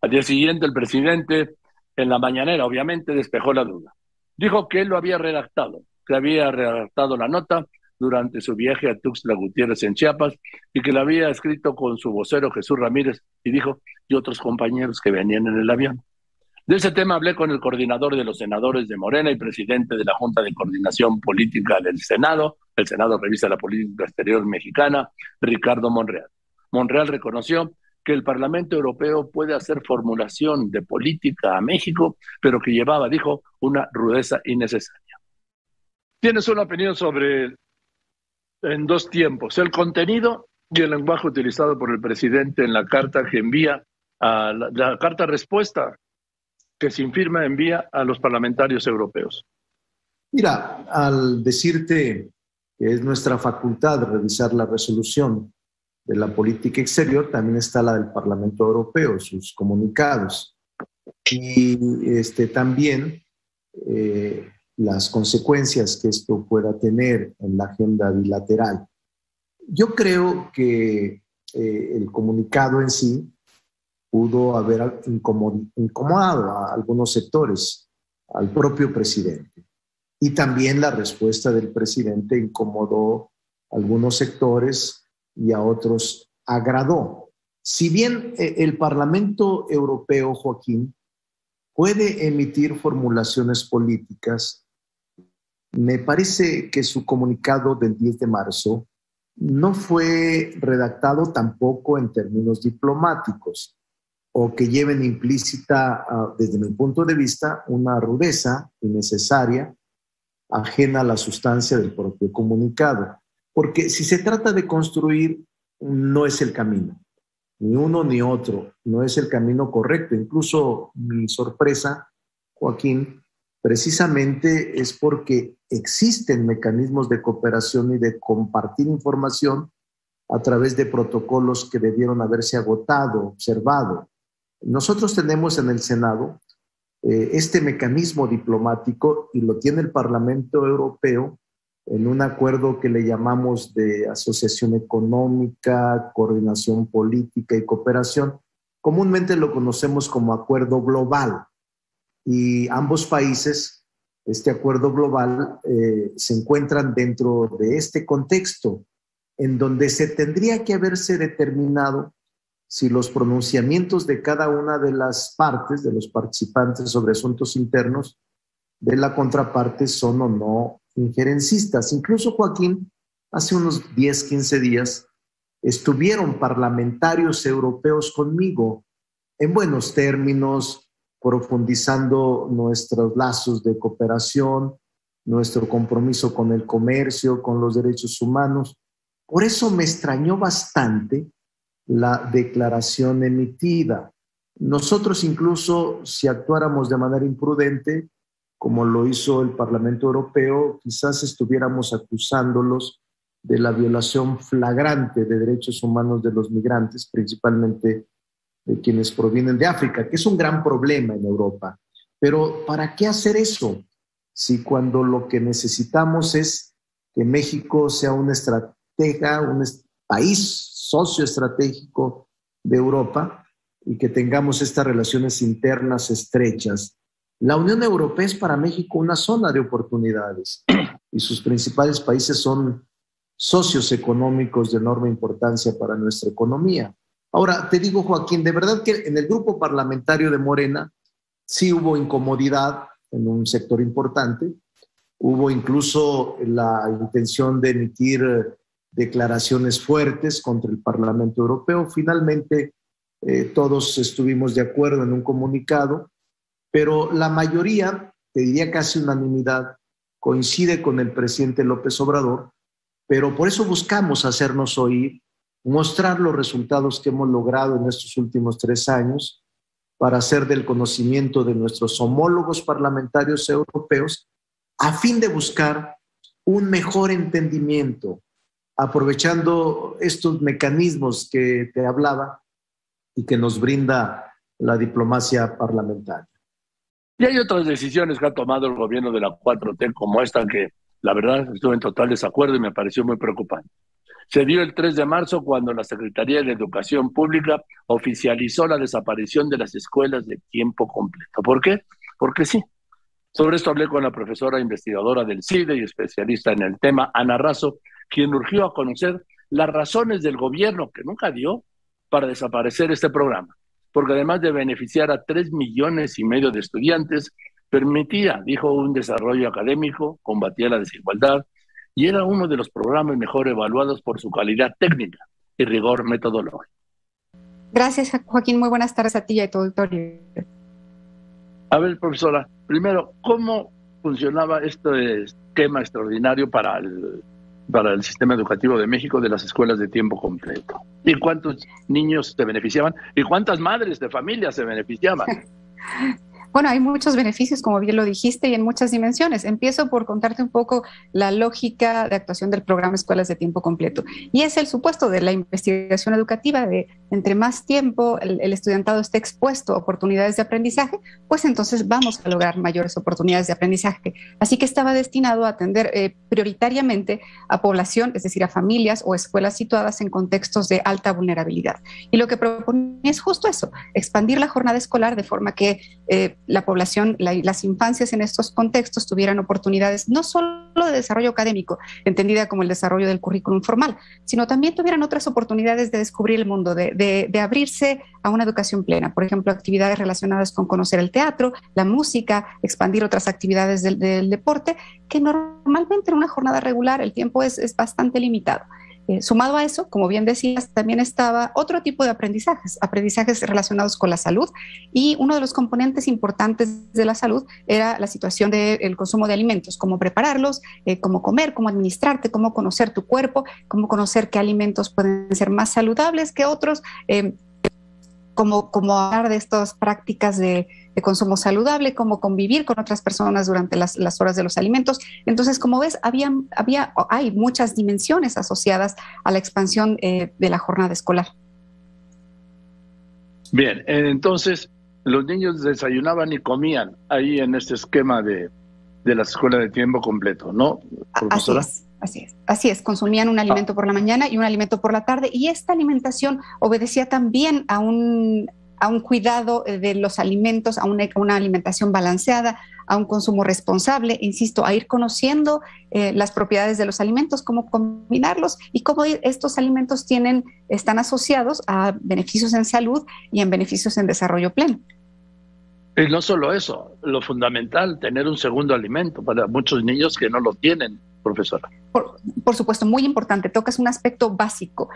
Al día siguiente el presidente, en la mañanera, obviamente, despejó la duda. Dijo que él lo había redactado, que había redactado la nota durante su viaje a Tuxtla Gutiérrez en Chiapas y que la había escrito con su vocero Jesús Ramírez y dijo, y otros compañeros que venían en el avión. De ese tema hablé con el coordinador de los senadores de Morena y presidente de la Junta de Coordinación Política del Senado, el Senado revisa la política exterior mexicana, Ricardo Monreal. Monreal reconoció que el Parlamento Europeo puede hacer formulación de política a México, pero que llevaba, dijo, una rudeza innecesaria. Tienes una opinión sobre, en dos tiempos, el contenido y el lenguaje utilizado por el presidente en la carta que envía, a la carta respuesta que sin firma envía a los parlamentarios europeos? Mira, al decirte que es nuestra facultad revisar la resolución de la política exterior, también está la del Parlamento Europeo, sus comunicados. Y este, también eh, las consecuencias que esto pueda tener en la agenda bilateral. Yo creo que eh, el comunicado en sí pudo haber incomodado a algunos sectores, al propio presidente. Y también la respuesta del presidente incomodó a algunos sectores y a otros agradó. Si bien eh, el Parlamento Europeo, Joaquín, puede emitir formulaciones políticas, me parece que su comunicado del 10 de marzo no fue redactado tampoco en términos diplomáticos o que lleven implícita, ah, desde mi punto de vista, una rudeza innecesaria, ajena a la sustancia del propio comunicado. Porque si se trata de construir, no es el camino, ni uno ni otro, no es el camino correcto. Incluso mi sorpresa, Joaquín, precisamente es porque existen mecanismos de cooperación y de compartir información a través de protocolos que debieron haberse agotado, observado, nosotros tenemos en el Senado eh, este mecanismo diplomático y lo tiene el Parlamento Europeo en un acuerdo que le llamamos de asociación económica, coordinación política y cooperación. Comúnmente lo conocemos como acuerdo global y ambos países, este acuerdo global, eh, se encuentran dentro de este contexto en donde se tendría que haberse determinado si los pronunciamientos de cada una de las partes, de los participantes sobre asuntos internos de la contraparte son o no injerencistas. Incluso Joaquín, hace unos 10, 15 días, estuvieron parlamentarios europeos conmigo en buenos términos, profundizando nuestros lazos de cooperación, nuestro compromiso con el comercio, con los derechos humanos. Por eso me extrañó bastante la declaración emitida. Nosotros incluso, si actuáramos de manera imprudente, como lo hizo el Parlamento Europeo, quizás estuviéramos acusándolos de la violación flagrante de derechos humanos de los migrantes, principalmente de quienes provienen de África, que es un gran problema en Europa. Pero ¿para qué hacer eso? Si cuando lo que necesitamos es que México sea una estratega, un país socio estratégico de Europa y que tengamos estas relaciones internas estrechas. La Unión Europea es para México una zona de oportunidades y sus principales países son socios económicos de enorme importancia para nuestra economía. Ahora, te digo, Joaquín, de verdad que en el grupo parlamentario de Morena sí hubo incomodidad en un sector importante, hubo incluso la intención de emitir eh, declaraciones fuertes contra el Parlamento Europeo. Finalmente, eh, todos estuvimos de acuerdo en un comunicado, pero la mayoría, te diría casi unanimidad, coincide con el presidente López Obrador pero por eso buscamos hacernos oír, mostrar los resultados que hemos logrado en estos últimos tres años para hacer del conocimiento de nuestros homólogos parlamentarios europeos a fin de buscar un mejor entendimiento, aprovechando estos mecanismos que te hablaba y que nos brinda la diplomacia parlamentaria. Y hay otras decisiones que ha tomado el gobierno de la 4T, como esta que la verdad, estuve en total desacuerdo y me pareció muy preocupante. Se dio el 3 de marzo cuando la Secretaría de Educación Pública oficializó la desaparición de las escuelas de tiempo completo. ¿Por qué? Porque sí. Sobre esto hablé con la profesora investigadora del CIDE y especialista en el tema, Ana Razo, quien urgió a conocer las razones del gobierno que nunca dio para desaparecer este programa, porque además de beneficiar a tres millones y medio de estudiantes, Permitía, dijo, un desarrollo académico, combatía la desigualdad y era uno de los programas mejor evaluados por su calidad técnica y rigor metodológico. Gracias, Joaquín. Muy buenas tardes a ti y a tu auditorio. A ver, profesora, primero, ¿cómo funcionaba este esquema extraordinario para el, para el sistema educativo de México de las escuelas de tiempo completo? ¿Y cuántos niños se beneficiaban? ¿Y cuántas madres de familia se beneficiaban? Bueno, hay muchos beneficios, como bien lo dijiste, y en muchas dimensiones. Empiezo por contarte un poco la lógica de actuación del programa Escuelas de Tiempo Completo. Y es el supuesto de la investigación educativa de entre más tiempo el, estudiantado esté expuesto a oportunidades de aprendizaje, pues entonces vamos a lograr mayores oportunidades de aprendizaje. Así que estaba destinado a atender eh, prioritariamente a población, es decir, a familias o escuelas situadas en contextos de alta vulnerabilidad. Y lo que proponía es justo eso, expandir la jornada escolar de forma que eh, la población, las infancias en estos contextos tuvieran oportunidades no solo de desarrollo académico, entendida como el desarrollo del currículum formal, sino también tuvieran otras oportunidades de descubrir el mundo, de, abrirse a una educación plena. Por ejemplo, actividades relacionadas con conocer el teatro, la música, expandir otras actividades del, deporte, que normalmente en una jornada regular el tiempo es bastante limitado. Eh, sumado a eso, como bien decías, también estaba otro tipo de aprendizajes, aprendizajes relacionados con la salud y uno de los componentes importantes de la salud era la situación del consumo de alimentos, cómo prepararlos, eh, cómo comer, cómo administrarte, cómo conocer tu cuerpo, cómo conocer qué alimentos pueden ser más saludables que otros. Eh, como, como hablar de estas prácticas de, consumo saludable, cómo convivir con otras personas durante las, horas de los alimentos. Entonces, como ves, había, había, hay muchas dimensiones asociadas a la expansión eh, de la jornada escolar. Bien, entonces los niños desayunaban y comían ahí en este esquema de, de la escuela de tiempo completo, ¿no, profesora? Así es. Así es, así es, consumían un alimento por la mañana y un alimento por la tarde y esta alimentación obedecía también a un, a un cuidado de los alimentos, a una, una, alimentación balanceada, a un consumo responsable, insisto, a ir conociendo eh, las propiedades de los alimentos, cómo combinarlos y cómo estos alimentos tienen, están asociados a beneficios en salud y en beneficios en desarrollo pleno. Y no solo eso, lo fundamental, tener un segundo alimento para muchos niños que no lo tienen, profesora. Por, supuesto, muy importante, tocas un aspecto básico.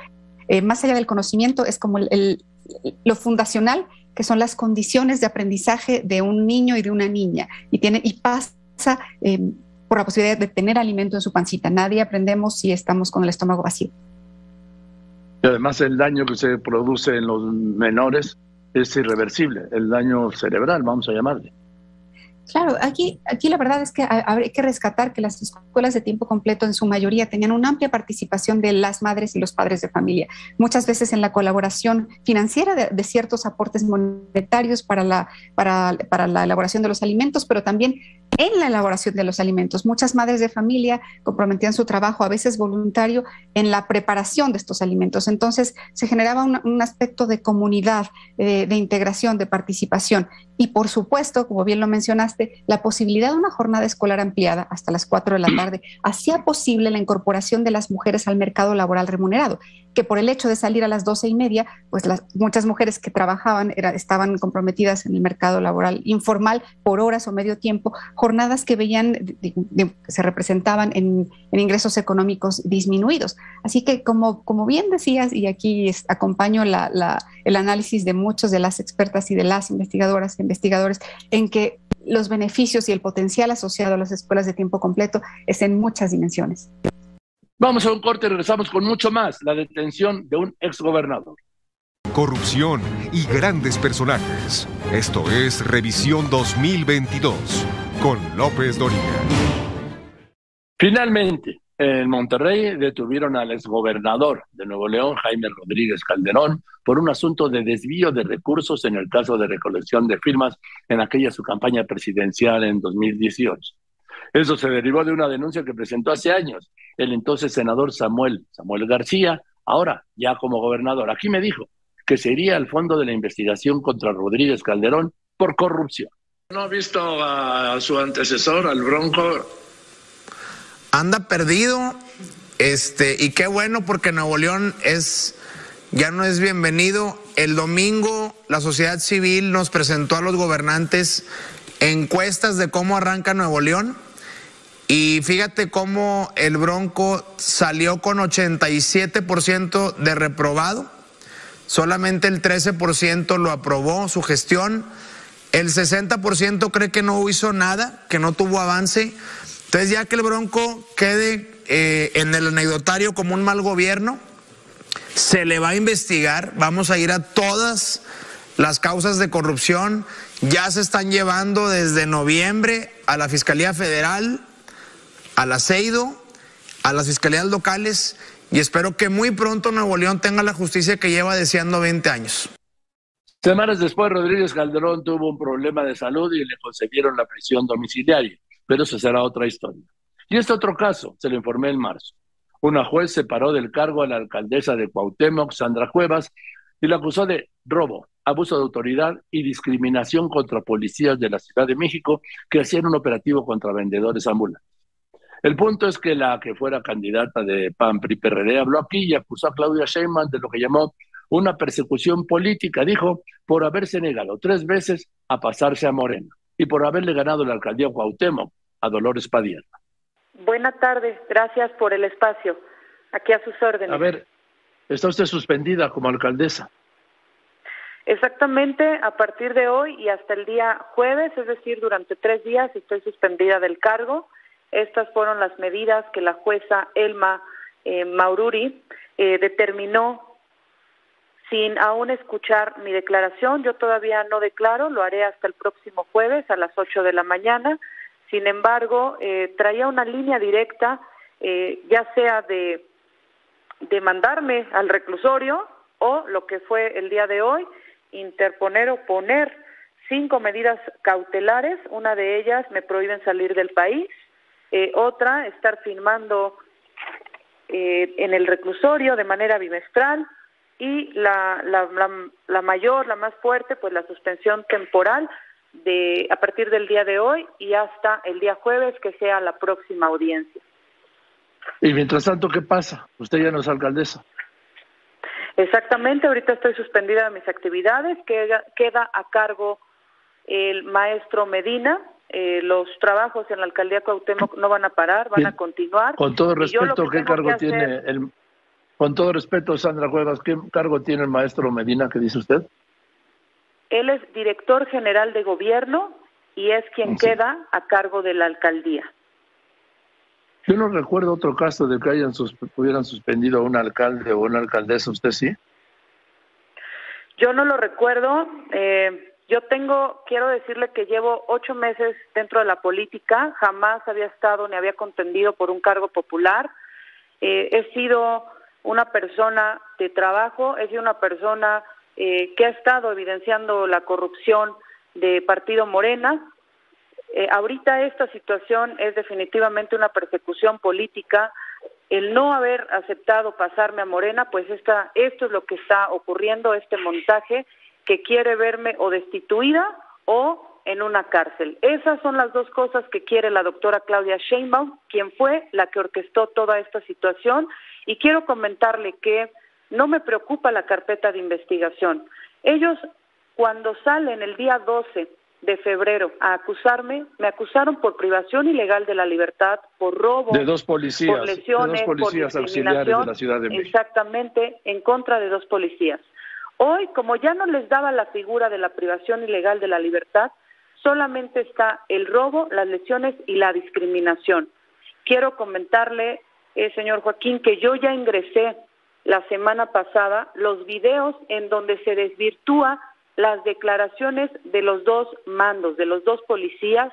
Eh, más allá del conocimiento, es como lo fundacional, que son las condiciones de aprendizaje de un niño y de una niña. Y, tiene, y pasa eh, por la posibilidad de tener alimento en su pancita. Nadie aprendemos si estamos con el estómago vacío. Y además el daño que se produce en los menores es irreversible, el daño cerebral, vamos a llamarle. Claro, aquí, aquí la verdad es que hay que rescatar que las escuelas de tiempo completo en su mayoría tenían una amplia participación de las madres y los padres de familia, muchas veces en la colaboración financiera de, ciertos aportes monetarios para la, para, para la elaboración de los alimentos, pero también en la elaboración de los alimentos. Muchas madres de familia comprometían su trabajo, a veces voluntario, en la preparación de estos alimentos. Entonces se generaba un, aspecto de comunidad, eh, de integración, de participación. Y por supuesto, como bien lo mencionaste, la posibilidad de una jornada escolar ampliada hasta las 4 de la tarde hacía posible la incorporación de las mujeres al mercado laboral remunerado, que por el hecho de salir a las doce y media, pues las, muchas mujeres que trabajaban estaban comprometidas en el mercado laboral informal por horas o medio tiempo, jornadas que veían, se representaban en, ingresos económicos disminuidos. Así que como, como bien decías, y aquí acompaño el análisis de muchos de las expertas y de las investigadoras investigadores, en que los beneficios y el potencial asociado a las escuelas de tiempo completo es en muchas dimensiones. Vamos a un corte y regresamos con mucho más. La detención de un exgobernador. Corrupción y grandes personajes. Esto es Revisión 2022 con López Doriga. Finalmente, en Monterrey detuvieron al exgobernador de Nuevo León, Jaime Rodríguez Calderón, por un asunto de desvío de recursos en el caso de recolección de firmas en aquella su campaña presidencial en 2018. Eso se derivó de una denuncia que presentó hace años el entonces senador Samuel, Samuel García, ahora ya como gobernador. Aquí me dijo que sería el fondo de la investigación contra Rodríguez Calderón por corrupción. ¿No ha visto a su antecesor, al Bronco? Anda perdido, este, y qué bueno porque Nuevo León es, ya no es bienvenido. El domingo la sociedad civil nos presentó a los gobernantes encuestas de cómo arranca Nuevo León y fíjate cómo el Bronco salió con 87% de reprobado, solamente el 13% lo aprobó su gestión, el 60% cree que no hizo nada, que no tuvo avance. Entonces ya que el Bronco quede eh, en el anecdotario como un mal gobierno, se le va a investigar, vamos a ir a todas las causas de corrupción, ya se están llevando desde noviembre a la Fiscalía Federal, al aceido, a las fiscalías locales y espero que muy pronto Nuevo León tenga la justicia que lleva deseando 20 años. Semanas después, Rodríguez Calderón tuvo un problema de salud y le concedieron la prisión domiciliaria, pero eso será otra historia. Y este otro caso, se lo informé en marzo. Una juez separó del cargo a la alcaldesa de Cuauhtémoc, Sandra Cuevas, y la acusó de robo, abuso de autoridad y discriminación contra policías de la Ciudad de México que hacían un operativo contra vendedores ambulantes. El punto es que la que fuera candidata de PAN PRI habló aquí y acusó a Claudia Sheinbaum de lo que llamó una persecución política, dijo, por haberse negado tres veces a pasarse a Moreno y por haberle ganado la alcaldía Cuauhtémoc a Dolores Padierna. Buena tarde, gracias por el espacio. Aquí a sus órdenes. A ver, está usted suspendida como alcaldesa. Exactamente, a partir de hoy y hasta el día jueves, es decir, durante tres días estoy suspendida del cargo. Estas fueron las medidas que la jueza Elma eh, Maururi eh, determinó sin aún escuchar mi declaración. Yo todavía no declaro, lo haré hasta el próximo jueves a las 8 de la mañana. Sin embargo, eh, traía una línea directa, ya sea de, de mandarme al reclusorio o lo que fue el día de hoy, interponer o poner cinco medidas cautelares. Una de ellas me prohíben salir del país, eh, otra, estar firmando eh, en el reclusorio de manera bimestral y la, la, la, mayor, la más fuerte, pues la suspensión temporal de a partir del día de hoy y hasta el día jueves que sea la próxima audiencia. Y mientras tanto, ¿qué pasa? Usted ya no es alcaldesa. Exactamente, ahorita estoy suspendida de mis actividades, queda, queda a cargo el maestro Medina. Eh, los trabajos en la alcaldía Cuauhtémoc no van a parar, van a continuar. Con todo respeto, ¿qué cargo tiene el con todo respeto, Sandra Cuevas, ¿qué cargo tiene el maestro Medina que dice usted? Él es director general de gobierno y es quien queda a cargo de la alcaldía. Yo no recuerdo otro caso de que hayan hubieran suspendido a un alcalde o una alcaldesa, ¿usted sí? Yo no lo recuerdo. Eh, yo tengo, quiero decirle que llevo ocho meses dentro de la política, jamás había estado ni había contendido por un cargo popular. Eh, he sido una persona de trabajo, he sido una persona eh, que ha estado evidenciando la corrupción de Partido Morena. Eh, ahorita esta situación es definitivamente una persecución política. El no haber aceptado pasarme a Morena, pues esta, esto es lo que está ocurriendo, este montaje que quiere verme o destituida o en una cárcel. Esas son las dos cosas que quiere la doctora Claudia Sheinbaum, quien fue la que orquestó toda esta situación. Y quiero comentarle que no me preocupa la carpeta de investigación. Ellos, cuando salen el día 12 de febrero a acusarme, me acusaron por privación ilegal de la libertad, por robo, de dos policías, por lesiones, de dos policías auxiliares de la Ciudad de México. Exactamente, en contra de dos policías. Hoy, como ya no les daba la figura de la privación ilegal de la libertad, solamente está el robo, las lesiones y la discriminación. Quiero comentarle, eh, señor Joaquín, que yo ya ingresé la semana pasada los videos en donde se desvirtúa las declaraciones de los dos mandos, de los dos policías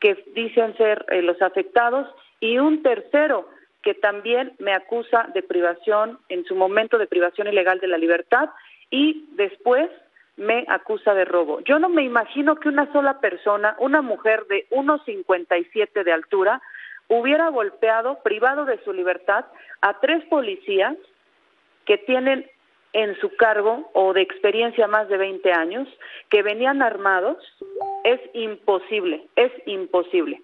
que dicen ser eh, los afectados y un tercero que también me acusa de privación, en su momento de privación ilegal de la libertad y después me acusa de robo. Yo no me imagino que una sola persona, una mujer de 1,57 de altura, hubiera golpeado, privado de su libertad, a tres policías que tienen en su cargo o de experiencia más de 20 años, que venían armados, es imposible, es imposible.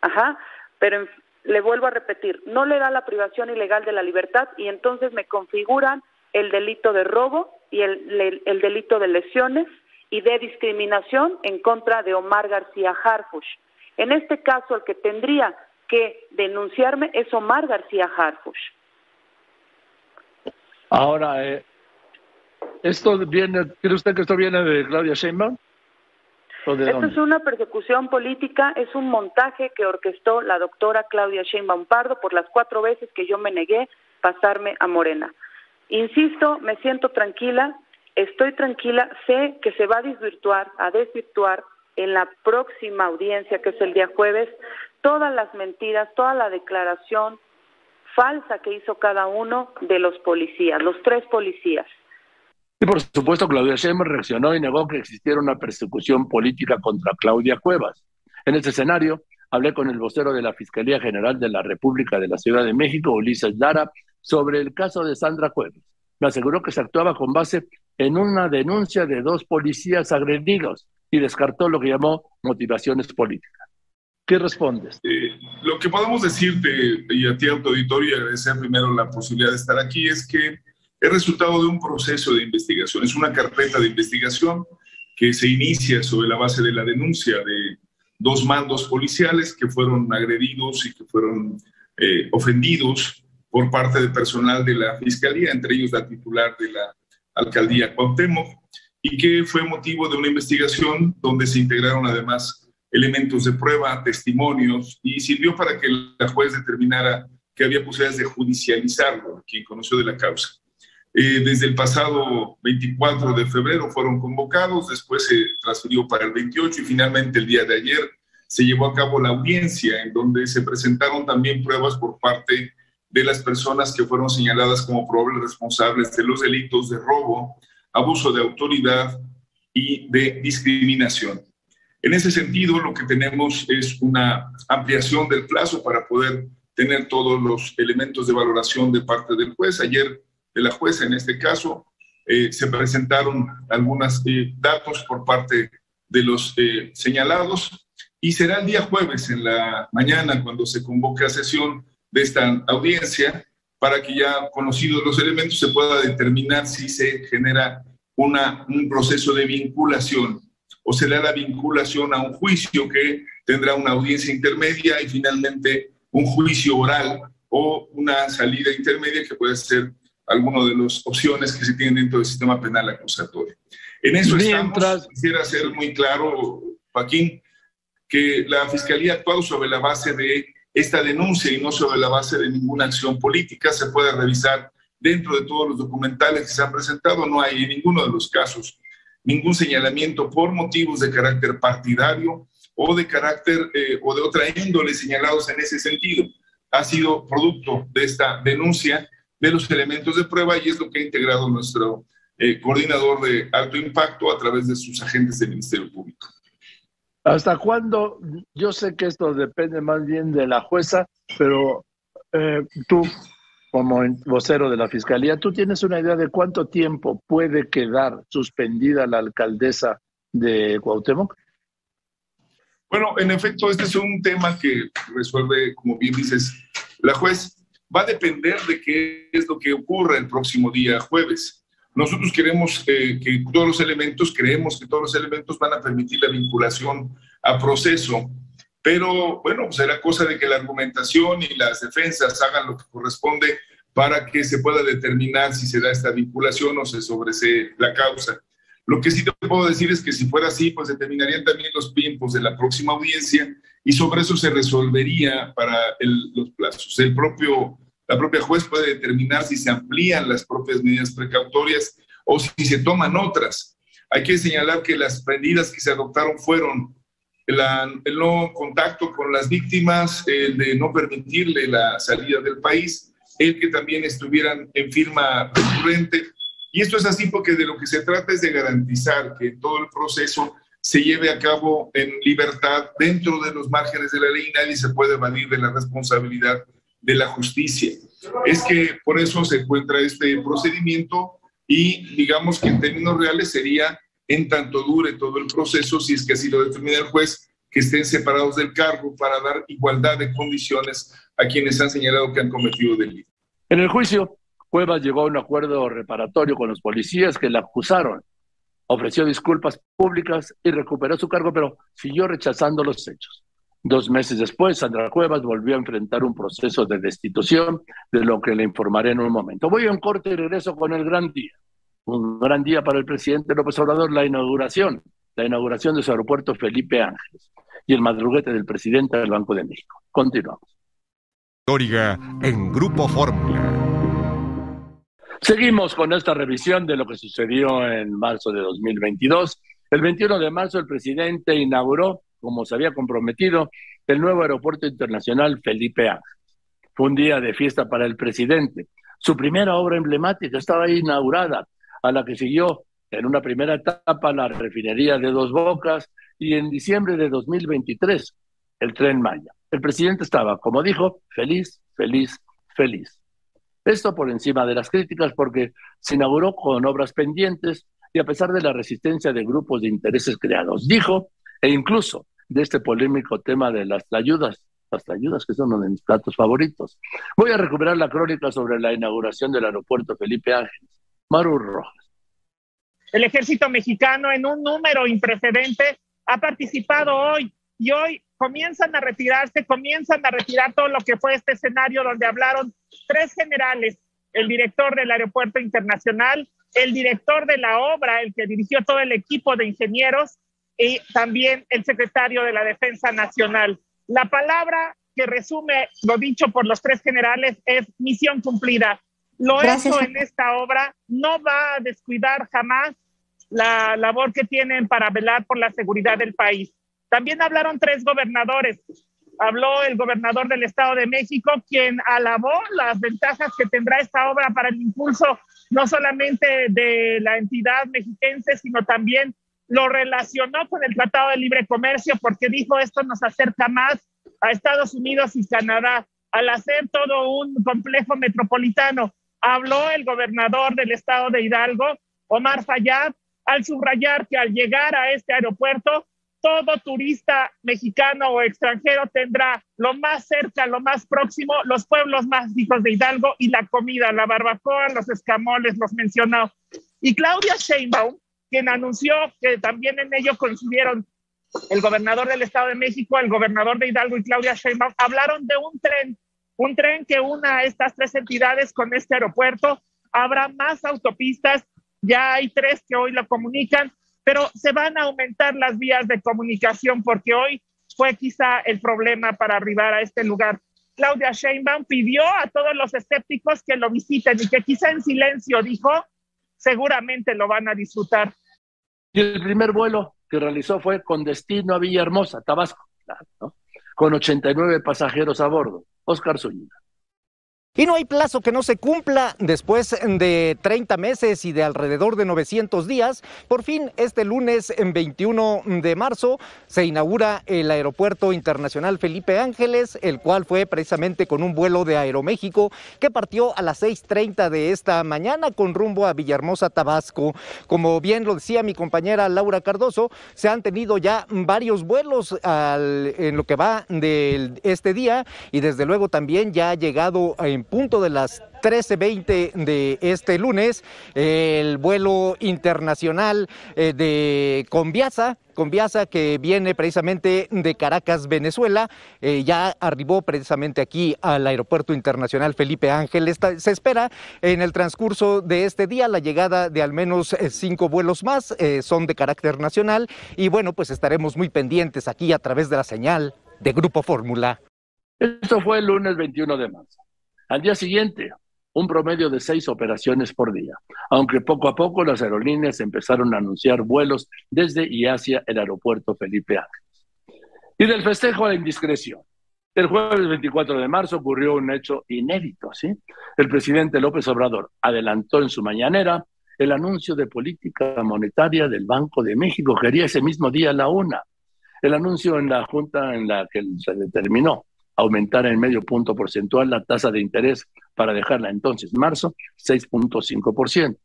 Ajá, pero le vuelvo a repetir, no le da la privación ilegal de la libertad y entonces me configuran el delito de robo y el, el, delito de lesiones y de discriminación en contra de Omar García Harfush. En este caso, el que tendría que denunciarme es Omar García Harfush. Ahora, eh, ¿esto viene, cree usted que esto viene de Claudia Sheinbaum? Esto es una persecución política, es un montaje que orquestó la doctora Claudia Sheinbaum Pardo por las cuatro veces que yo me negué pasarme a Morena. Insisto, me siento tranquila, estoy tranquila, sé que se va a desvirtuar, a desvirtuar en la próxima audiencia, que es el día jueves, todas las mentiras, toda la declaración falsa que hizo cada uno de los policías, los tres policías. Y por supuesto, Claudia Sheinbaum reaccionó y negó que existiera una persecución política contra Claudia Cuevas. En este escenario, hablé con el vocero de la Fiscalía General de la República de la Ciudad de México, Ulises Lara, sobre el caso de Sandra Cuevas. Me aseguró que se actuaba con base en una denuncia de dos policías agredidos y descartó lo que llamó motivaciones políticas. ¿Qué respondes? Eh, lo que podemos decirte y a ti, auditorio, y agradecer primero la posibilidad de estar aquí, es que es resultado de un proceso de investigación, es una carpeta de investigación que se inicia sobre la base de la denuncia de dos mandos policiales que fueron agredidos y que fueron eh, ofendidos por parte del personal de la Fiscalía, entre ellos la titular de la alcaldía Cuauhtémoc, y que fue motivo de una investigación donde se integraron además elementos de prueba, testimonios, y sirvió para que la juez determinara que había posibilidades de judicializarlo, quien conoció de la causa. Eh, desde el pasado 24 de febrero fueron convocados, después se transfirió para el 28 y finalmente el día de ayer se llevó a cabo la audiencia en donde se presentaron también pruebas por parte de las personas que fueron señaladas como probables responsables de los delitos de robo, abuso de autoridad y de discriminación. En ese sentido, lo que tenemos es una ampliación del plazo para poder tener todos los elementos de valoración de parte del juez. Ayer, de la jueza en este caso, eh, se presentaron algunos eh, datos por parte de los eh, señalados y será el día jueves en la mañana cuando se convoque a sesión de esta audiencia para que ya conocidos los elementos se pueda determinar si se genera una, un proceso de vinculación o se da la vinculación a un juicio que tendrá una audiencia intermedia y finalmente un juicio oral o una salida intermedia que puede ser alguna de las opciones que se tienen dentro del sistema penal acusatorio. En eso estamos. Quisiera ser muy claro, Joaquín, que la Fiscalía ha actuado sobre la base de esta denuncia y no sobre la base de ninguna acción política. Se puede revisar dentro de todos los documentales que se han presentado. No hay en ninguno de los casos ningún señalamiento por motivos de carácter partidario o de carácter eh, o de otra índole señalados en ese sentido. Ha sido producto de esta denuncia de los elementos de prueba y es lo que ha integrado nuestro eh, coordinador de alto impacto a través de sus agentes del Ministerio Público. ¿Hasta cuándo? Yo sé que esto depende más bien de la jueza, pero eh, tú, como vocero de la Fiscalía, ¿tú tienes una idea de cuánto tiempo puede quedar suspendida la alcaldesa de Cuauhtémoc? Bueno, en efecto, este es un tema que resuelve, como bien dices, la juez. Va a depender de qué es lo que ocurra el próximo día jueves. Nosotros queremos eh, que todos los elementos, creemos que todos los elementos van a permitir la vinculación a proceso, pero bueno, pues será cosa de que la argumentación y las defensas hagan lo que corresponde para que se pueda determinar si se da esta vinculación o se sobresee la causa. Lo que sí te puedo decir es que si fuera así, pues determinarían también los tiempos de la próxima audiencia y sobre eso se resolvería para los plazos. El propio la propia juez puede determinar si se amplían las propias medidas precautorias o si se toman otras. Hay que señalar que las medidas que se adoptaron fueron el no contacto con las víctimas, el de no permitirle la salida del país, el que también estuvieran en firma recurrente. Y esto es así porque de lo que se trata es de garantizar que todo el proceso se lleve a cabo en libertad dentro de los márgenes de la ley y nadie se puede evadir de la responsabilidad de la justicia. Es que por eso se encuentra este procedimiento y digamos que en términos reales sería en tanto dure todo el proceso, si es que así lo determina el juez, que estén separados del cargo para dar igualdad de condiciones a quienes han señalado que han cometido delito. En el juicio, Cuevas llegó a un acuerdo reparatorio con los policías que la acusaron, ofreció disculpas públicas y recuperó su cargo, pero siguió rechazando los hechos. Dos meses después, Sandra Cuevas volvió a enfrentar un proceso de destitución, de lo que le informaré en un momento. Voy a un corte y regreso con el gran día. Un gran día para el presidente López Obrador, la inauguración, la inauguración de su aeropuerto Felipe Ángeles y el madruguete del presidente del Banco de México. Continuamos. en Grupo Fórmula. Seguimos con esta revisión de lo que sucedió en marzo de 2022. El 21 de marzo el presidente inauguró como se había comprometido, el nuevo aeropuerto internacional Felipe Ángeles. Fue un día de fiesta para el presidente. Su primera obra emblemática estaba inaugurada, a la que siguió en una primera etapa la refinería de Dos Bocas y en diciembre de 2023 el tren Maya. El presidente estaba, como dijo, feliz, feliz, feliz. Esto por encima de las críticas porque se inauguró con obras pendientes y a pesar de la resistencia de grupos de intereses creados. Dijo, e incluso de este polémico tema de las ayudas, las ayudas que son uno de mis platos favoritos. Voy a recuperar la crónica sobre la inauguración del aeropuerto Felipe Ángeles. Maru Rojas. El ejército mexicano en un número imprecedente ha participado hoy y hoy comienzan a retirarse, comienzan a retirar todo lo que fue este escenario donde hablaron tres generales, el director del aeropuerto internacional, el director de la obra, el que dirigió todo el equipo de ingenieros y también el secretario de la Defensa Nacional. La palabra que resume lo dicho por los tres generales es misión cumplida. Lo hecho en esta obra no va a descuidar jamás la labor que tienen para velar por la seguridad del país. También hablaron tres gobernadores. Habló el gobernador del Estado de México, quien alabó las ventajas que tendrá esta obra para el impulso no solamente de la entidad mexiquense, sino también lo relacionó con el Tratado de Libre Comercio porque dijo esto nos acerca más a Estados Unidos y Canadá al hacer todo un complejo metropolitano. Habló el gobernador del estado de Hidalgo, Omar Fayad, al subrayar que al llegar a este aeropuerto, todo turista mexicano o extranjero tendrá lo más cerca, lo más próximo, los pueblos más ricos de Hidalgo y la comida, la barbacoa, los escamoles, los mencionó. Y Claudia Sheinbaum, quien anunció que también en ello coincidieron el gobernador del Estado de México, el gobernador de Hidalgo y Claudia Sheinbaum, hablaron de un tren, un tren que una estas tres entidades con este aeropuerto. Habrá más autopistas, ya hay tres que hoy lo comunican, pero se van a aumentar las vías de comunicación porque hoy fue quizá el problema para arribar a este lugar. Claudia Sheinbaum pidió a todos los escépticos que lo visiten y que quizá en silencio dijo, seguramente lo van a disfrutar. Y el primer vuelo que realizó fue con destino a Villahermosa, Tabasco, con 89 pasajeros a bordo. Oscar Zúñiga. Y no hay plazo que no se cumpla después de 30 meses y de alrededor de 900 días. Por fin, este lunes 21 de marzo se inaugura el Aeropuerto Internacional Felipe Ángeles, el cual fue precisamente con un vuelo de Aeroméxico que partió a las 6.30 de esta mañana con rumbo a Villahermosa, Tabasco. Como bien lo decía mi compañera Laura Cardoso, se han tenido ya varios vuelos en lo que va de este día y desde luego también ya ha llegado punto de las 13.20 de este lunes, el vuelo internacional eh, de Conviasa, Conviasa que viene precisamente de Caracas, Venezuela, eh, ya arribó precisamente aquí al Aeropuerto Internacional Felipe Ángel. se espera en el transcurso de este día la llegada de al menos eh, cinco vuelos más, son de carácter nacional y bueno, pues estaremos muy pendientes aquí a través de la señal de Grupo Fórmula. Esto fue el lunes 21 de marzo. Al día siguiente, un promedio de seis operaciones por día, aunque poco a poco las aerolíneas empezaron a anunciar vuelos desde y hacia el aeropuerto Felipe Ángeles. Y del festejo a la indiscreción. El jueves 24 de marzo ocurrió un hecho inédito, ¿sí? El presidente López Obrador adelantó en su mañanera el anuncio de política monetaria del Banco de México, que haría ese mismo día la una. El anuncio en la junta en la que se determinó aumentar en medio punto porcentual la tasa de interés para dejarla entonces, marzo, 6.5%.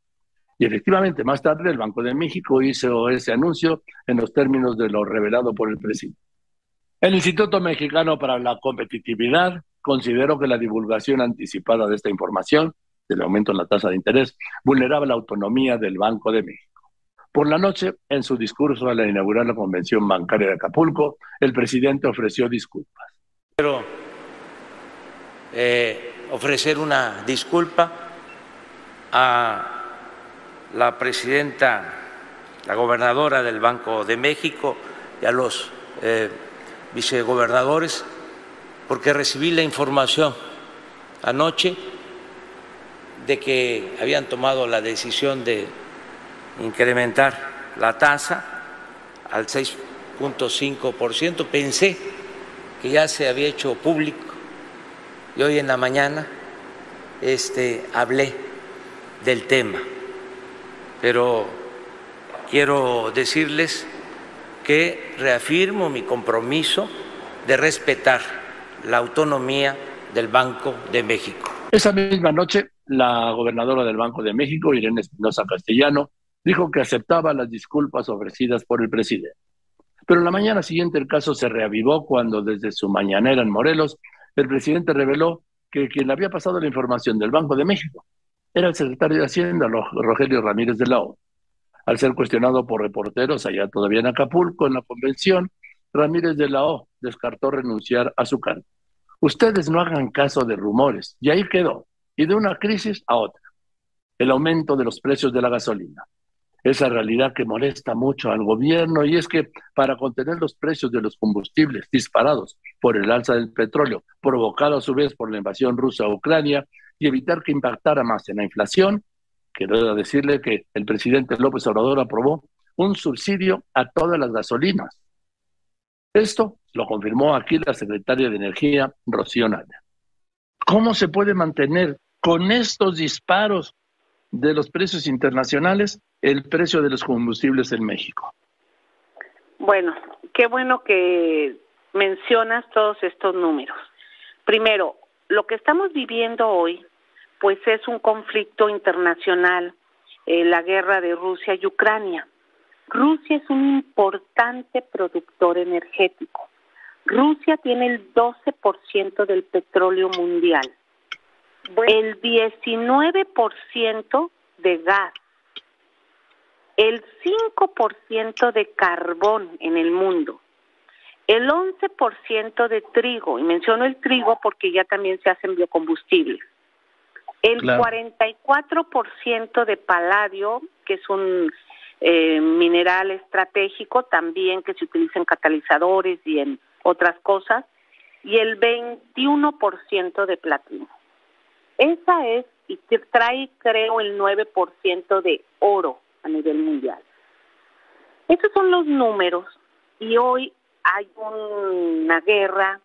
Y efectivamente, más tarde el Banco de México hizo ese anuncio en los términos de lo revelado por el presidente. El Instituto Mexicano para la Competitividad consideró que la divulgación anticipada de esta información, del aumento en la tasa de interés, vulneraba la autonomía del Banco de México. Por la noche, en su discurso al inaugurar la Convención Bancaria de Acapulco, el presidente ofreció disculpas. Quiero eh, ofrecer una disculpa a la presidenta, la gobernadora del Banco de México y a los eh, vicegobernadores porque recibí la información anoche de que habían tomado la decisión de incrementar la tasa al 6.5%. Pensé ya se había hecho público y hoy en la mañana este, hablé del tema, pero quiero decirles que reafirmo mi compromiso de respetar la autonomía del Banco de México. Esa misma noche, la gobernadora del Banco de México, Irene Espinosa Castellano, dijo que aceptaba las disculpas ofrecidas por el presidente. Pero la mañana siguiente el caso se reavivó cuando desde su mañanera en Morelos el presidente reveló que quien le había pasado la información del Banco de México era el secretario de Hacienda, Rogelio Ramírez de la O. Al ser cuestionado por reporteros allá todavía en Acapulco, en la convención, Ramírez de la O descartó renunciar a su cargo. Ustedes no hagan caso de rumores, y ahí quedó, y de una crisis a otra. El aumento de los precios de la gasolina, esa realidad que molesta mucho al gobierno y es que para contener los precios de los combustibles disparados por el alza del petróleo, provocado a su vez por la invasión rusa a Ucrania, y evitar que impactara más en la inflación, quiero decirle que el presidente López Obrador aprobó un subsidio a todas las gasolinas. Esto lo confirmó aquí la secretaria de Energía, Rocío Naya. ¿Cómo se puede mantener con estos disparos de los precios internacionales el precio de los combustibles en México. Bueno, qué bueno que mencionas todos estos números. Primero, lo que estamos viviendo hoy, pues es un conflicto internacional, eh, la guerra de Rusia y Ucrania. Rusia es un importante productor energético. Rusia tiene el 12% del petróleo mundial, el 19% de gas, el 5% de carbón en el mundo, el 11% de trigo, y menciono el trigo porque ya también se hacen biocombustibles, el 44% de paladio, que es un eh, mineral estratégico también que se utiliza en catalizadores y en otras cosas, y el 21% de platino. Esa es, y trae creo el 9% de oro a nivel mundial. Esos son los números y hoy hay una guerra,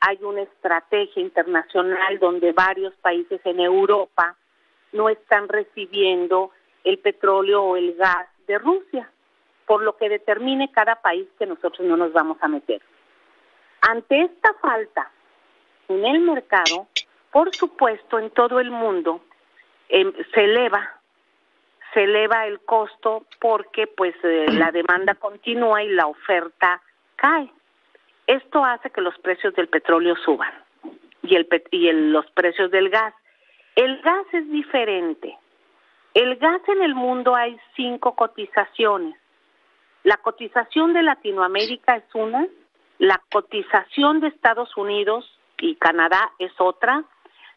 hay una estrategia internacional donde varios países en Europa no están recibiendo el petróleo o el gas de Rusia, por lo que determine cada país que nosotros no nos vamos a meter. Ante esta falta en el mercado, por supuesto, en todo el mundo em, se eleva se eleva el costo porque pues eh, la demanda continúa y la oferta cae. Esto hace que los precios del petróleo suban y el y los precios del gas. El gas es diferente. El gas en el mundo hay cinco cotizaciones. La cotización de Latinoamérica es una, la cotización de Estados Unidos y Canadá es otra,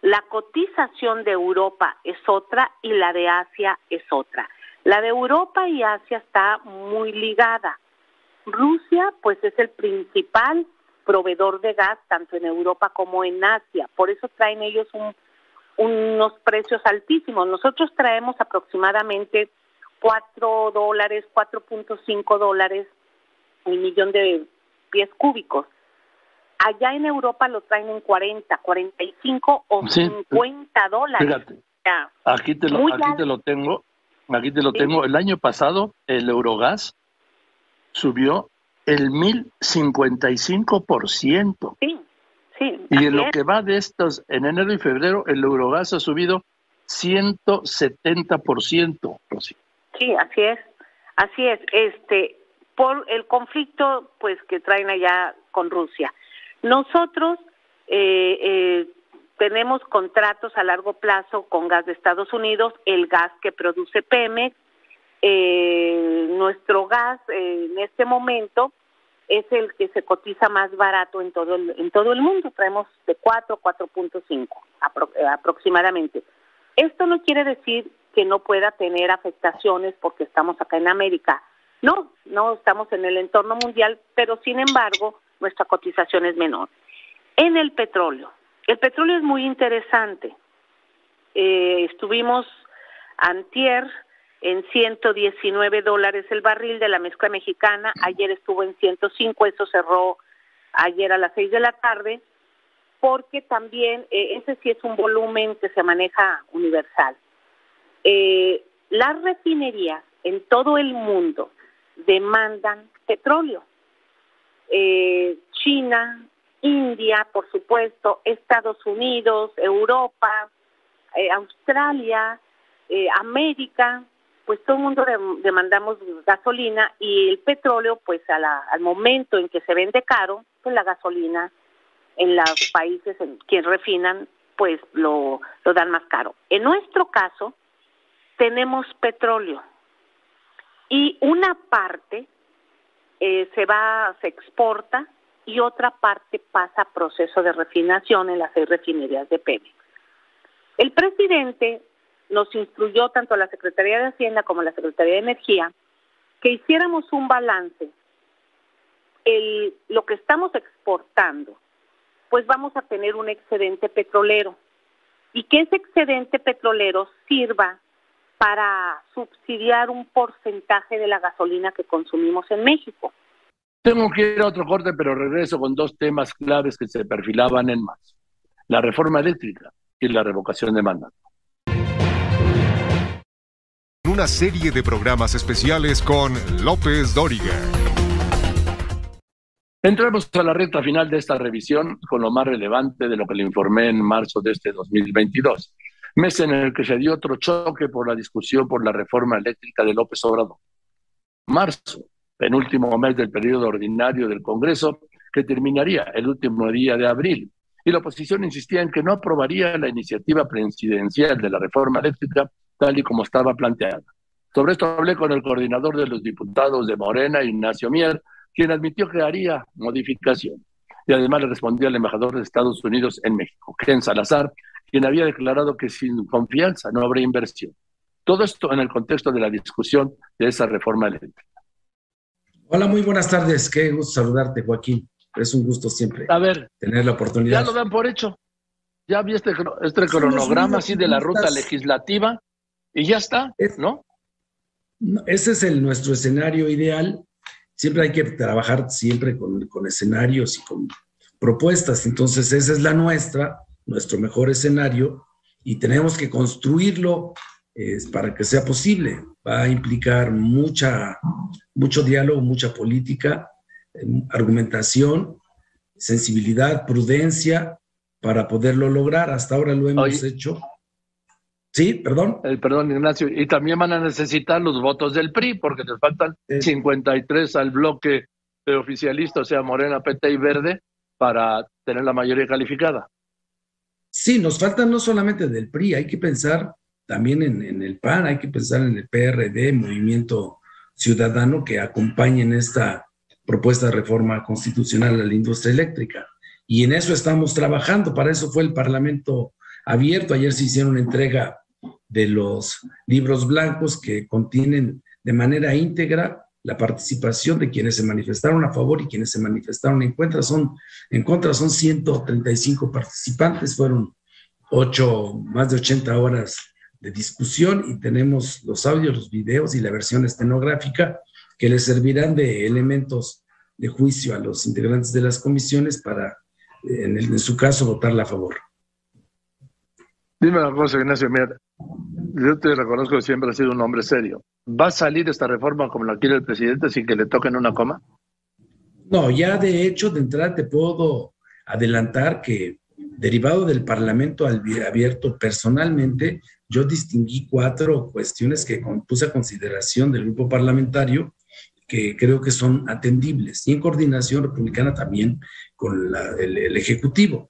la cotización de Europa es otra y la de Asia es otra. La de Europa y Asia está muy ligada. Rusia pues es el principal proveedor de gas tanto en Europa como en Asia. Por eso traen ellos unos precios altísimos. Nosotros traemos aproximadamente 4 dólares, 4.5 dólares el millón de pies cúbicos. Allá en Europa lo traen en 40, 45 o 50 dólares. Fíjate, aquí te lo, aquí te lo tengo, aquí te lo tengo. El año pasado el Eurogas subió el 1055%. Sí, sí. Y en lo que va de estos, en enero y febrero, el Eurogas ha subido 170%, Rosy. Sí, así es. Así es. Este, por el conflicto pues que traen allá con Rusia. Nosotros eh, eh, tenemos contratos a largo plazo con gas de Estados Unidos, el gas que produce Pemex. Eh, nuestro gas en este momento es el que se cotiza más barato en todo el, en todo el mundo. Traemos de 4 a 4.5 aproximadamente. Esto no quiere decir que no pueda tener afectaciones porque estamos acá en América. No, no estamos en el entorno mundial, pero sin embargo nuestra cotización es menor. En el petróleo, el petróleo es muy interesante. Eh, estuvimos antier en 119 dólares el barril de la mezcla mexicana, ayer estuvo en 105, eso cerró ayer a las 6 de la tarde, porque también eh, ese sí es un volumen que se maneja universal. Eh, las refinerías en todo el mundo demandan petróleo. Eh, China, India, por supuesto, Estados Unidos, Europa, eh, Australia, eh, América, pues todo el mundo demandamos gasolina y el petróleo, pues al momento en que se vende caro, pues la gasolina en los países en quien refinan, pues lo dan más caro. En nuestro caso, tenemos petróleo y una parte eh, se va, se exporta y otra parte pasa a proceso de refinación en las seis refinerías de Pemex. El presidente nos instruyó tanto a la Secretaría de Hacienda como a la Secretaría de Energía que hiciéramos un balance. El, lo que estamos exportando, pues vamos a tener un excedente petrolero y que ese excedente petrolero sirva para subsidiar un porcentaje de la gasolina que consumimos en México. Tengo que ir a otro corte, pero regreso con dos temas claves que se perfilaban en más. La reforma eléctrica y la revocación de mandato. Una serie de programas especiales con López Dóriga. Entramos a la recta final de esta revisión con lo más relevante de lo que le informé en marzo de este 2022 mes en el que se dio otro choque por la discusión por la reforma eléctrica de López Obrador. marzo, penúltimo mes del periodo ordinario del Congreso, que terminaría el último día de abril. Y la oposición insistía en que no aprobaría la iniciativa presidencial de la reforma eléctrica tal y como estaba planteada. Sobre esto hablé con el coordinador de los diputados de Morena, Ignacio Mier, quien admitió que haría modificación. Y además le respondió al embajador de Estados Unidos en México, Ken Salazar, quien había declarado que sin confianza no habrá inversión. Todo esto en el contexto de la discusión de esa reforma eléctrica. Hola, muy buenas tardes. Qué gusto saludarte, Joaquín. Es un gusto siempre A ver, tener la oportunidad. Ya lo dan por hecho. Ya vi este, este cronograma así de la ruta legislativa y ya está, ¿no? Ese es el, nuestro escenario ideal. Siempre hay que trabajar siempre con, con escenarios y con propuestas. Entonces, esa es la nuestra, nuestro mejor escenario, y tenemos que construirlo para que sea posible. Va a implicar mucha, mucho diálogo, mucha política, em, argumentación, sensibilidad, prudencia para poderlo lograr. Hasta ahora lo hemos hecho Sí, perdón. Eh, perdón, Ignacio. Y también van a necesitar los votos del PRI, porque les faltan 53 al bloque de oficialista, o sea, Morena, PT y Verde, para tener la mayoría calificada. Sí, nos faltan no solamente del PRI, hay que pensar también en, el PAN, hay que pensar en el PRD, Movimiento Ciudadano, que acompañen esta propuesta de reforma constitucional a la industria eléctrica. Y en eso estamos trabajando, para eso fue el Parlamento abierto. Ayer se hicieron entrega de los libros blancos que contienen de manera íntegra la participación de quienes se manifestaron a favor y quienes se manifestaron en contra. Son, en contra son 135 participantes, fueron ocho, más de 80 horas de discusión y tenemos los audios, los videos y la versión estenográfica que les servirán de elementos de juicio a los integrantes de las comisiones para, en, en su caso, votarla a favor. Dime una Ignacio, mira, yo te reconozco que siempre has sido un hombre serio. ¿Va a salir esta reforma como la quiere el presidente sin que le toquen una coma? No, ya de hecho, de entrada te puedo adelantar que derivado del Parlamento abierto personalmente, yo distinguí cuatro cuestiones que puse a consideración del grupo parlamentario que creo que son atendibles y en coordinación republicana también con el Ejecutivo.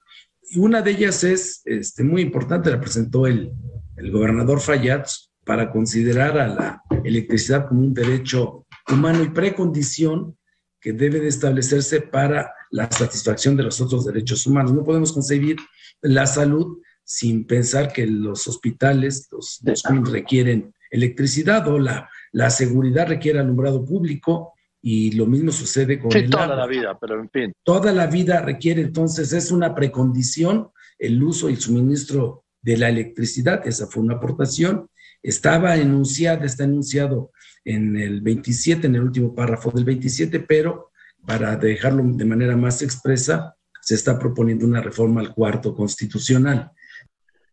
Y una de ellas es este, muy importante, la presentó el, el gobernador Fayad para considerar a la electricidad como un derecho humano y precondición que debe de establecerse para la satisfacción de los otros derechos humanos. No podemos concebir la salud sin pensar que los hospitales, los, los requieren electricidad o la, la seguridad requiere alumbrado público y lo mismo sucede con sí, toda la vida, pero en fin. Toda la vida requiere, entonces, es una precondición el uso y el suministro de la electricidad. Esa fue una aportación. Estaba enunciada, está enunciado en el 27, en el último párrafo del 27, pero para dejarlo de manera más expresa, se está proponiendo una reforma al cuarto constitucional.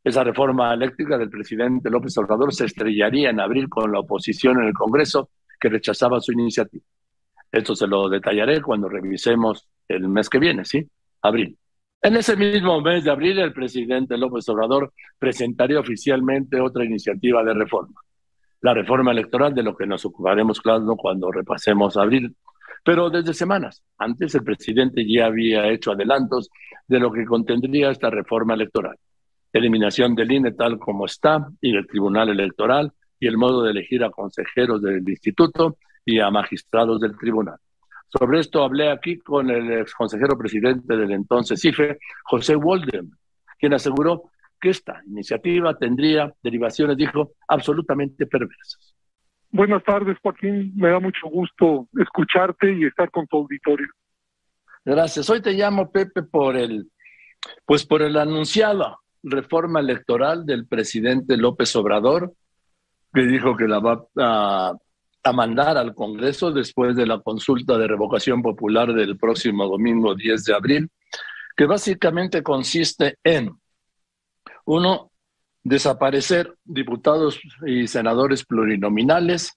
Esa reforma eléctrica del presidente López Obrador se estrellaría en abril con la oposición en el Congreso que rechazaba su iniciativa. Esto se lo detallaré cuando revisemos el mes que viene, ¿sí? Abril. En ese mismo mes de abril, el presidente López Obrador presentaría oficialmente otra iniciativa de reforma, la reforma electoral, de lo que nos ocuparemos, claro, cuando repasemos abril. Pero desde semanas antes, el presidente ya había hecho adelantos de lo que contendría esta reforma electoral. Eliminación del INE tal como está y del Tribunal Electoral y el modo de elegir a consejeros del instituto y a magistrados del tribunal. Sobre esto hablé aquí con el ex consejero presidente del entonces IFE, José Walden, quien aseguró que esta iniciativa tendría derivaciones, dijo, absolutamente perversas. Buenas tardes, Joaquín. Me da mucho gusto escucharte y estar con tu auditorio. Gracias. Hoy te llamo, Pepe, por el, pues por el anunciado reforma electoral del presidente López Obrador, que dijo que la va a a mandar al Congreso después de la consulta de revocación popular del próximo domingo 10 de abril, que básicamente consiste en, uno, desaparecer diputados y senadores plurinominales,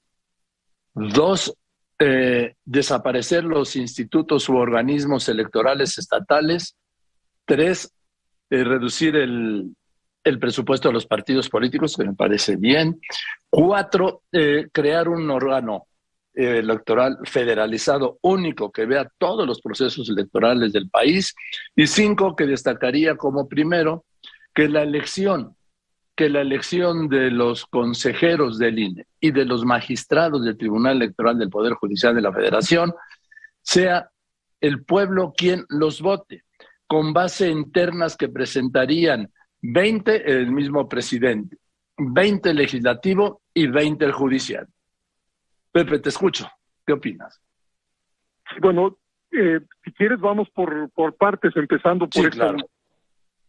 dos, eh, desaparecer los institutos u organismos electorales estatales, tres, eh, reducir el, el presupuesto de los partidos políticos, que me parece bien. Cuatro, eh, crear un órgano eh, electoral federalizado único que vea todos los procesos electorales del país. Y cinco, que destacaría como primero que la elección que la elección de los consejeros del INE y de los magistrados del Tribunal Electoral del Poder Judicial de la Federación sea el pueblo quien los vote, con base en ternas que presentarían 20 el mismo presidente, 20 el legislativo y 20 el judicial. Pepe, te escucho. ¿Qué opinas? Bueno, eh, si quieres vamos por, por partes, empezando por sí,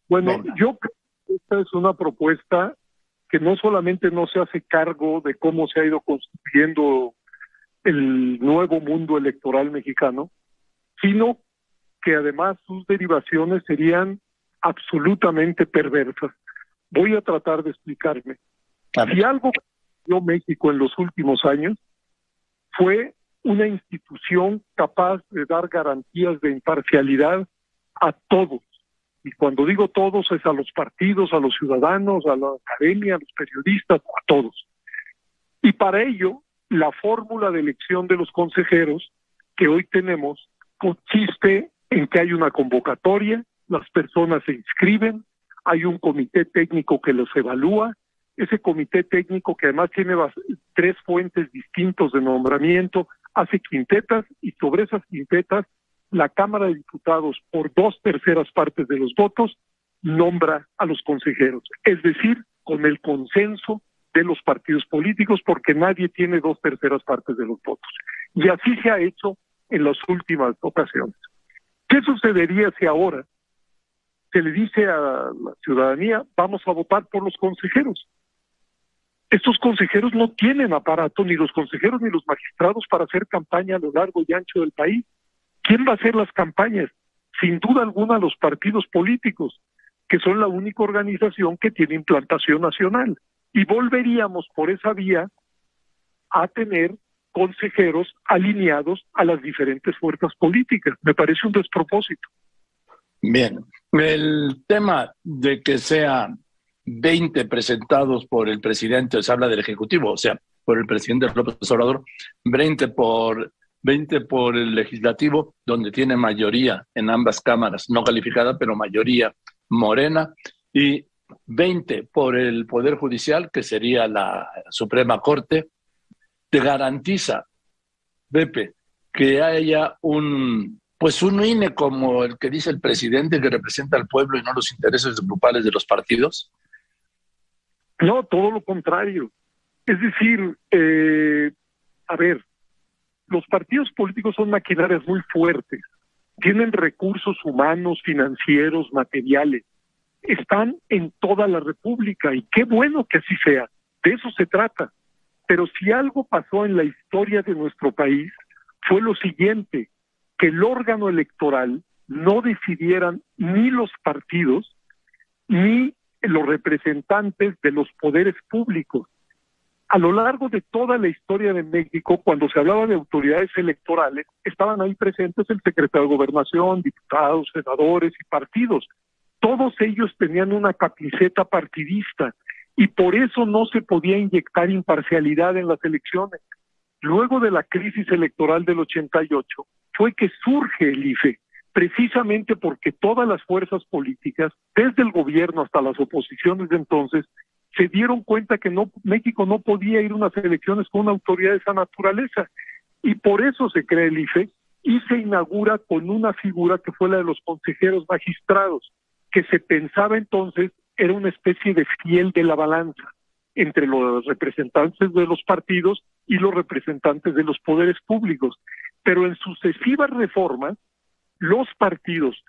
Bueno, yo creo esta es una propuesta que no solamente no se hace cargo de cómo se ha ido construyendo el nuevo mundo electoral mexicano, sino que además sus derivaciones serían absolutamente perversas. Voy a tratar de explicarme. Si algo dio México en los últimos años fue una institución capaz de dar garantías de imparcialidad a todos, y cuando digo todos es a los partidos, a los ciudadanos, a la academia, a los periodistas, a todos. Y para ello, la fórmula de elección de los consejeros que hoy tenemos consiste en que hay una convocatoria, las personas se inscriben, hay un comité técnico que los evalúa, ese comité técnico que además tiene tres fuentes distintos de nombramiento, hace quintetas y sobre esas quintetas la Cámara de Diputados, por dos terceras partes de los votos, nombra a los consejeros, es decir, con el consenso de los partidos políticos, porque nadie tiene dos terceras partes de los votos. Y así se ha hecho en las últimas ocasiones. ¿Qué sucedería si ahora se le dice a la ciudadanía, vamos a votar por los consejeros? Estos consejeros no tienen aparato, ni los consejeros ni los magistrados para hacer campaña a lo largo y ancho del país. ¿Quién va a hacer las campañas? Sin duda alguna los partidos políticos, que son la única organización que tiene implantación nacional. Y volveríamos por esa vía a tener consejeros alineados a las diferentes fuerzas políticas. Me parece un despropósito. Bien, el tema de que sean 20 presentados por el presidente, se habla del Ejecutivo, o sea, por el presidente López Obrador, 20 por 20 por el legislativo, donde tiene mayoría en ambas cámaras, no calificada, pero mayoría morena, y 20 por el Poder Judicial, que sería la Suprema Corte, te garantiza, Pepe, que haya un, pues un INE como el que dice el presidente que representa al pueblo y no los intereses grupales de los partidos? No, todo lo contrario. Es decir, eh, a ver, los partidos políticos son maquinarias muy fuertes, tienen recursos humanos, financieros, materiales, están en toda la República y qué bueno que así sea, de eso se trata. Pero si algo pasó en la historia de nuestro país fue lo siguiente, que el órgano electoral no decidieran ni los partidos ni los representantes de los poderes públicos, a lo largo de toda la historia de México, cuando se hablaba de autoridades electorales, estaban ahí presentes el secretario de Gobernación, diputados, senadores y partidos. Todos ellos tenían una camiseta partidista y por eso no se podía inyectar imparcialidad en las elecciones. Luego de la crisis electoral del 88 fue que surge el IFE, precisamente porque todas las fuerzas políticas, desde el gobierno hasta las oposiciones de entonces, se dieron cuenta que no México no podía ir a unas elecciones con una autoridad de esa naturaleza y por eso se crea el IFE y se inaugura con una figura que fue la de los consejeros magistrados, que se pensaba entonces era una especie de fiel de la balanza entre los representantes de los partidos y los representantes de los poderes públicos. Pero en sucesivas reformas, los partidos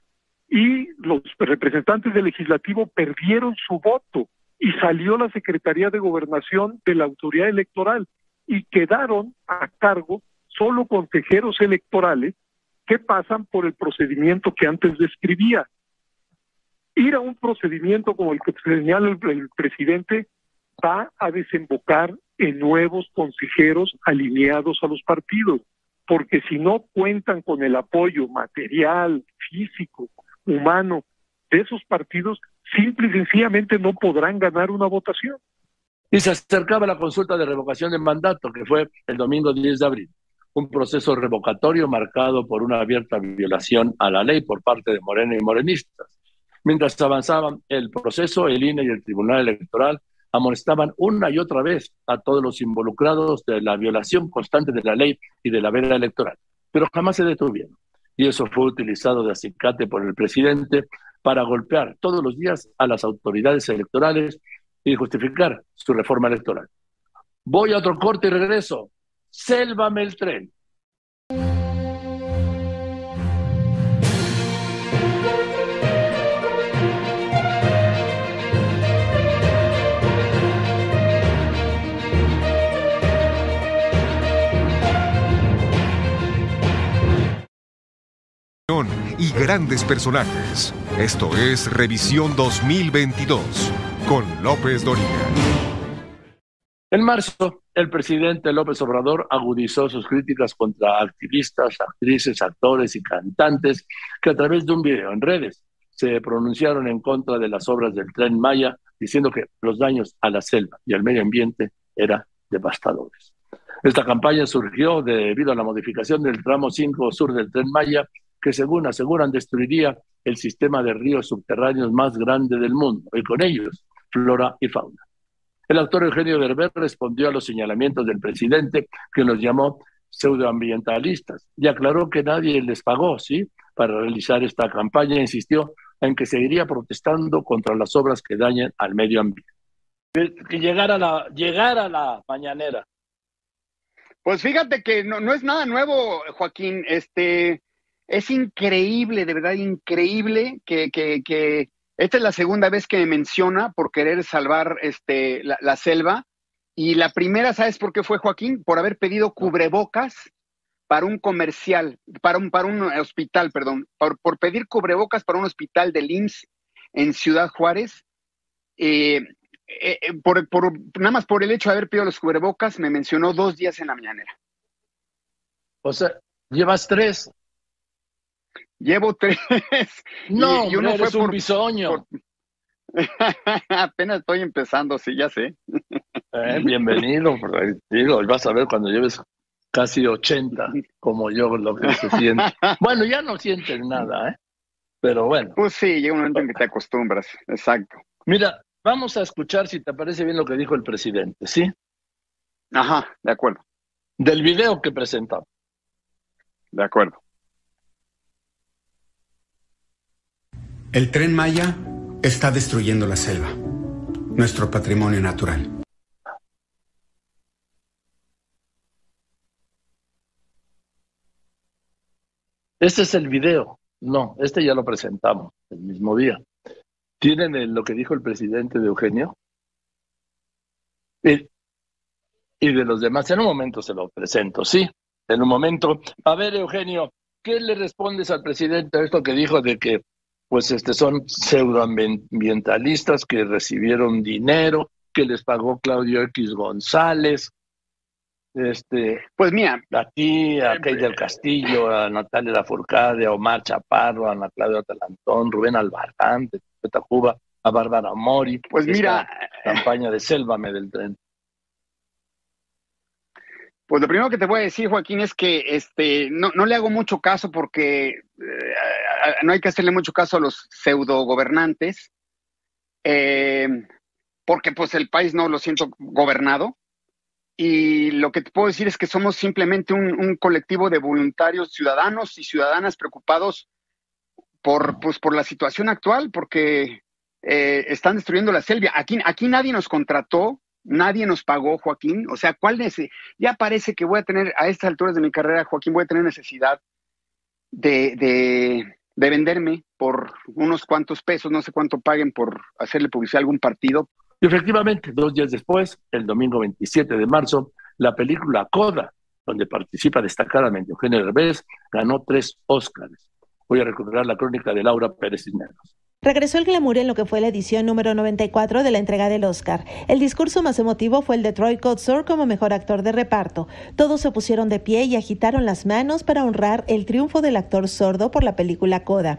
y los representantes del legislativo perdieron su voto y salió la Secretaría de Gobernación de la autoridad electoral y quedaron a cargo solo consejeros electorales que pasan por el procedimiento que antes describía. Ir a un procedimiento como el que señala el, el presidente va a desembocar en nuevos consejeros alineados a los partidos, porque si no cuentan con el apoyo material, físico, humano de esos partidos, simple y sencillamente no podrán ganar una votación. Y se acercaba la consulta de revocación de mandato, que fue el domingo 10 de abril. un proceso revocatorio marcado por una abierta violación a la ley por parte de Morena y morenistas. Mientras avanzaba el proceso, el INE y el Tribunal Electoral amonestaban una y otra vez a todos los involucrados de la violación constante de la ley y de la veda electoral, pero jamás se detuvieron. Y eso fue utilizado de acicate por el presidente para golpear todos los días a las autoridades electorales y justificar su reforma electoral. Voy a otro corte y regreso. Sélvame el tren. Y grandes personajes. Esto es Revisión 2022 con López Doriga. En marzo, el presidente López Obrador agudizó sus críticas contra activistas, actrices, actores y cantantes que a través de un video en redes se pronunciaron en contra de las obras del tren Maya, diciendo que los daños a la selva y al medio ambiente eran devastadores. Esta campaña surgió debido a la modificación del tramo 5 sur del tren Maya, que según aseguran destruiría el sistema de ríos subterráneos más grande del mundo, y con ellos flora y fauna. El actor Eugenio Derbez respondió a los señalamientos del presidente, que los llamó pseudoambientalistas, y aclaró que nadie les pagó, ¿sí?, para realizar esta campaña, insistió en que seguiría protestando contra las obras que dañen al medio ambiente. Que llegara la, llegara la mañanera. Pues fíjate que no, no es nada nuevo, Joaquín. Este es increíble, de verdad increíble que, que, que esta es la segunda vez que me menciona por querer salvar este, la, selva. Y la primera, ¿sabes por qué fue Joaquín? Por haber pedido cubrebocas para un comercial, para un, para un hospital, perdón, por, pedir cubrebocas para un hospital de IMSS en Ciudad Juárez. Eh, eh, eh, por, por, nada más por el hecho de haber pedido los cubrebocas, me mencionó dos días en la mañanera. O sea, llevas tres. Llevo tres. No, y, uno fue por, un bisoño. Apenas estoy empezando, sí, ya sé. Eh, bienvenido, digo, vas a ver cuando lleves casi 80, como yo, lo que se siente. Bueno, ya no sientes nada, ¿eh? Pero bueno. Pues sí, llega un momento en que te acostumbras, exacto. Mira, vamos a escuchar si te parece bien lo que dijo el presidente, ¿sí? Ajá, de acuerdo. Del video que presentamos. De acuerdo. El tren Maya está destruyendo la selva, nuestro patrimonio natural. Este es el video. No, este ya lo presentamos el mismo día. ¿Tienen lo que dijo el presidente de Eugenio? Y, y de los demás. En un momento se lo presento, sí. En un momento. A ver, Eugenio, ¿qué le respondes al presidente a esto que dijo de que pues este, son pseudoambientalistas que recibieron dinero, que les pagó Claudio X González, este, pues mira, a ti, a Key del Castillo, a Natalia Lafourcade, a Omar Chaparro, a Ana Claudia Talantón, Rubén Albarrán, de Cuba, a Bárbara Mori. Pues mira, campaña de Sélvame del. Pues lo primero que te voy a decir, Joaquín, es que este, no, no le hago mucho caso porque eh, no hay que hacerle mucho caso a los pseudo gobernantes, eh, porque pues el país no lo siento gobernado. Y lo que te puedo decir es que somos simplemente un, colectivo de voluntarios ciudadanos y ciudadanas preocupados por, pues, por la situación actual, porque eh, están destruyendo la selva. Aquí, aquí nadie nos contrató nadie nos pagó, Joaquín. O sea, ¿cuál es? Ya parece que voy a tener, a estas alturas de mi carrera, Joaquín, voy a tener necesidad de, de, de venderme por unos cuantos pesos, no sé cuánto paguen por hacerle publicidad a algún partido. Y efectivamente, dos días después, el domingo 27 de marzo, la película Coda, donde participa destacadamente Eugenio Derbez, ganó tres Óscares. Voy a recuperar la crónica de Laura Pérez Cisneros. Regresó el glamour en lo que fue la edición número 94 de la entrega del Oscar. El discurso más emotivo fue el de Troy Kotsur como mejor actor de reparto. Todos se pusieron de pie y agitaron las manos para honrar el triunfo del actor sordo por la película Coda.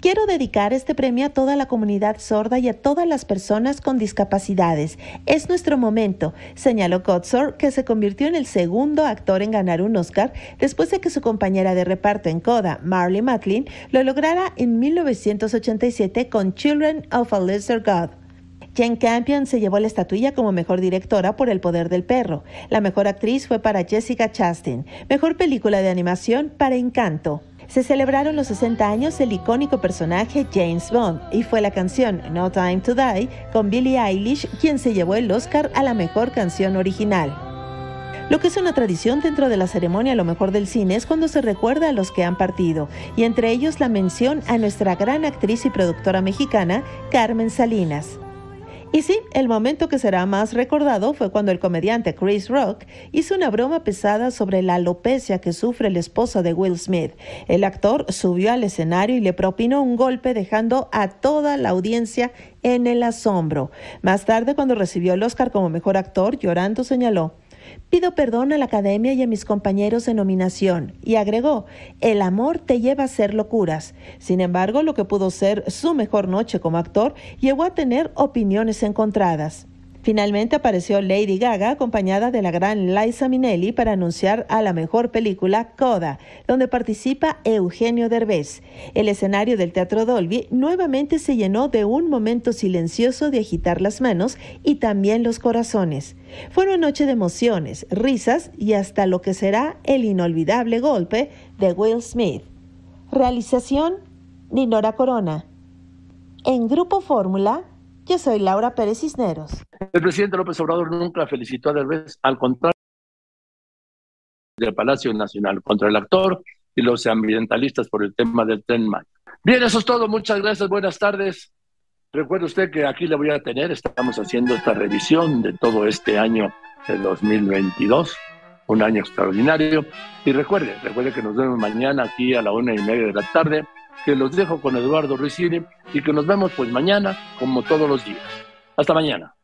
Quiero dedicar este premio a toda la comunidad sorda y a todas las personas con discapacidades. Es nuestro momento, señaló Kotsur, que se convirtió en el segundo actor en ganar un Oscar después de que su compañera de reparto en Coda, Marley Matlin, lo lograra en 1987 con Children of a Lesser God. Jane Campion se llevó la estatuilla como mejor directora por El poder del perro. La mejor actriz fue para Jessica Chastain. Mejor película de animación para Encanto. Se celebraron los 60 años del icónico personaje James Bond y fue la canción No Time to Die con Billie Eilish quien se llevó el Oscar a la mejor canción original. Lo que es una tradición dentro de la ceremonia lo mejor del cine es cuando se recuerda a los que han partido, y entre ellos la mención a nuestra gran actriz y productora mexicana, Carmen Salinas. Y sí, el momento que será más recordado fue cuando el comediante Chris Rock hizo una broma pesada sobre la alopecia que sufre el esposo de Will Smith. El actor subió al escenario y le propinó un golpe dejando a toda la audiencia en el asombro. Más tarde, cuando recibió el Oscar como mejor actor, llorando señaló, Pido perdón a la academia y a mis compañeros de nominación. Y agregó, el amor te lleva a hacer locuras. Sin embargo, lo que pudo ser su mejor noche como actor llegó a tener opiniones encontradas. Finalmente apareció Lady Gaga acompañada de la gran Liza Minnelli para anunciar a la mejor película Coda, donde participa Eugenio Derbez. El escenario del Teatro Dolby nuevamente se llenó de un momento silencioso de agitar las manos y también los corazones. Fue una noche de emociones, risas y hasta lo que será el inolvidable golpe de Will Smith. Realización Ninora Corona. En Grupo Fórmula, yo soy Laura Pérez Cisneros. El presidente López Obrador nunca felicitó a Derbez, al contrario del Palacio Nacional contra el actor y los ambientalistas por el tema del tren Maya. Bien, eso es todo. Muchas gracias. Buenas tardes. Recuerde usted que aquí le voy a tener. Estamos haciendo esta revisión de todo este año de 2022, un año extraordinario. Y recuerde, recuerde que nos vemos mañana aquí a la una y media de la tarde que los dejo con Eduardo Ruiz y que nos vemos pues mañana como todos los días. Hasta mañana.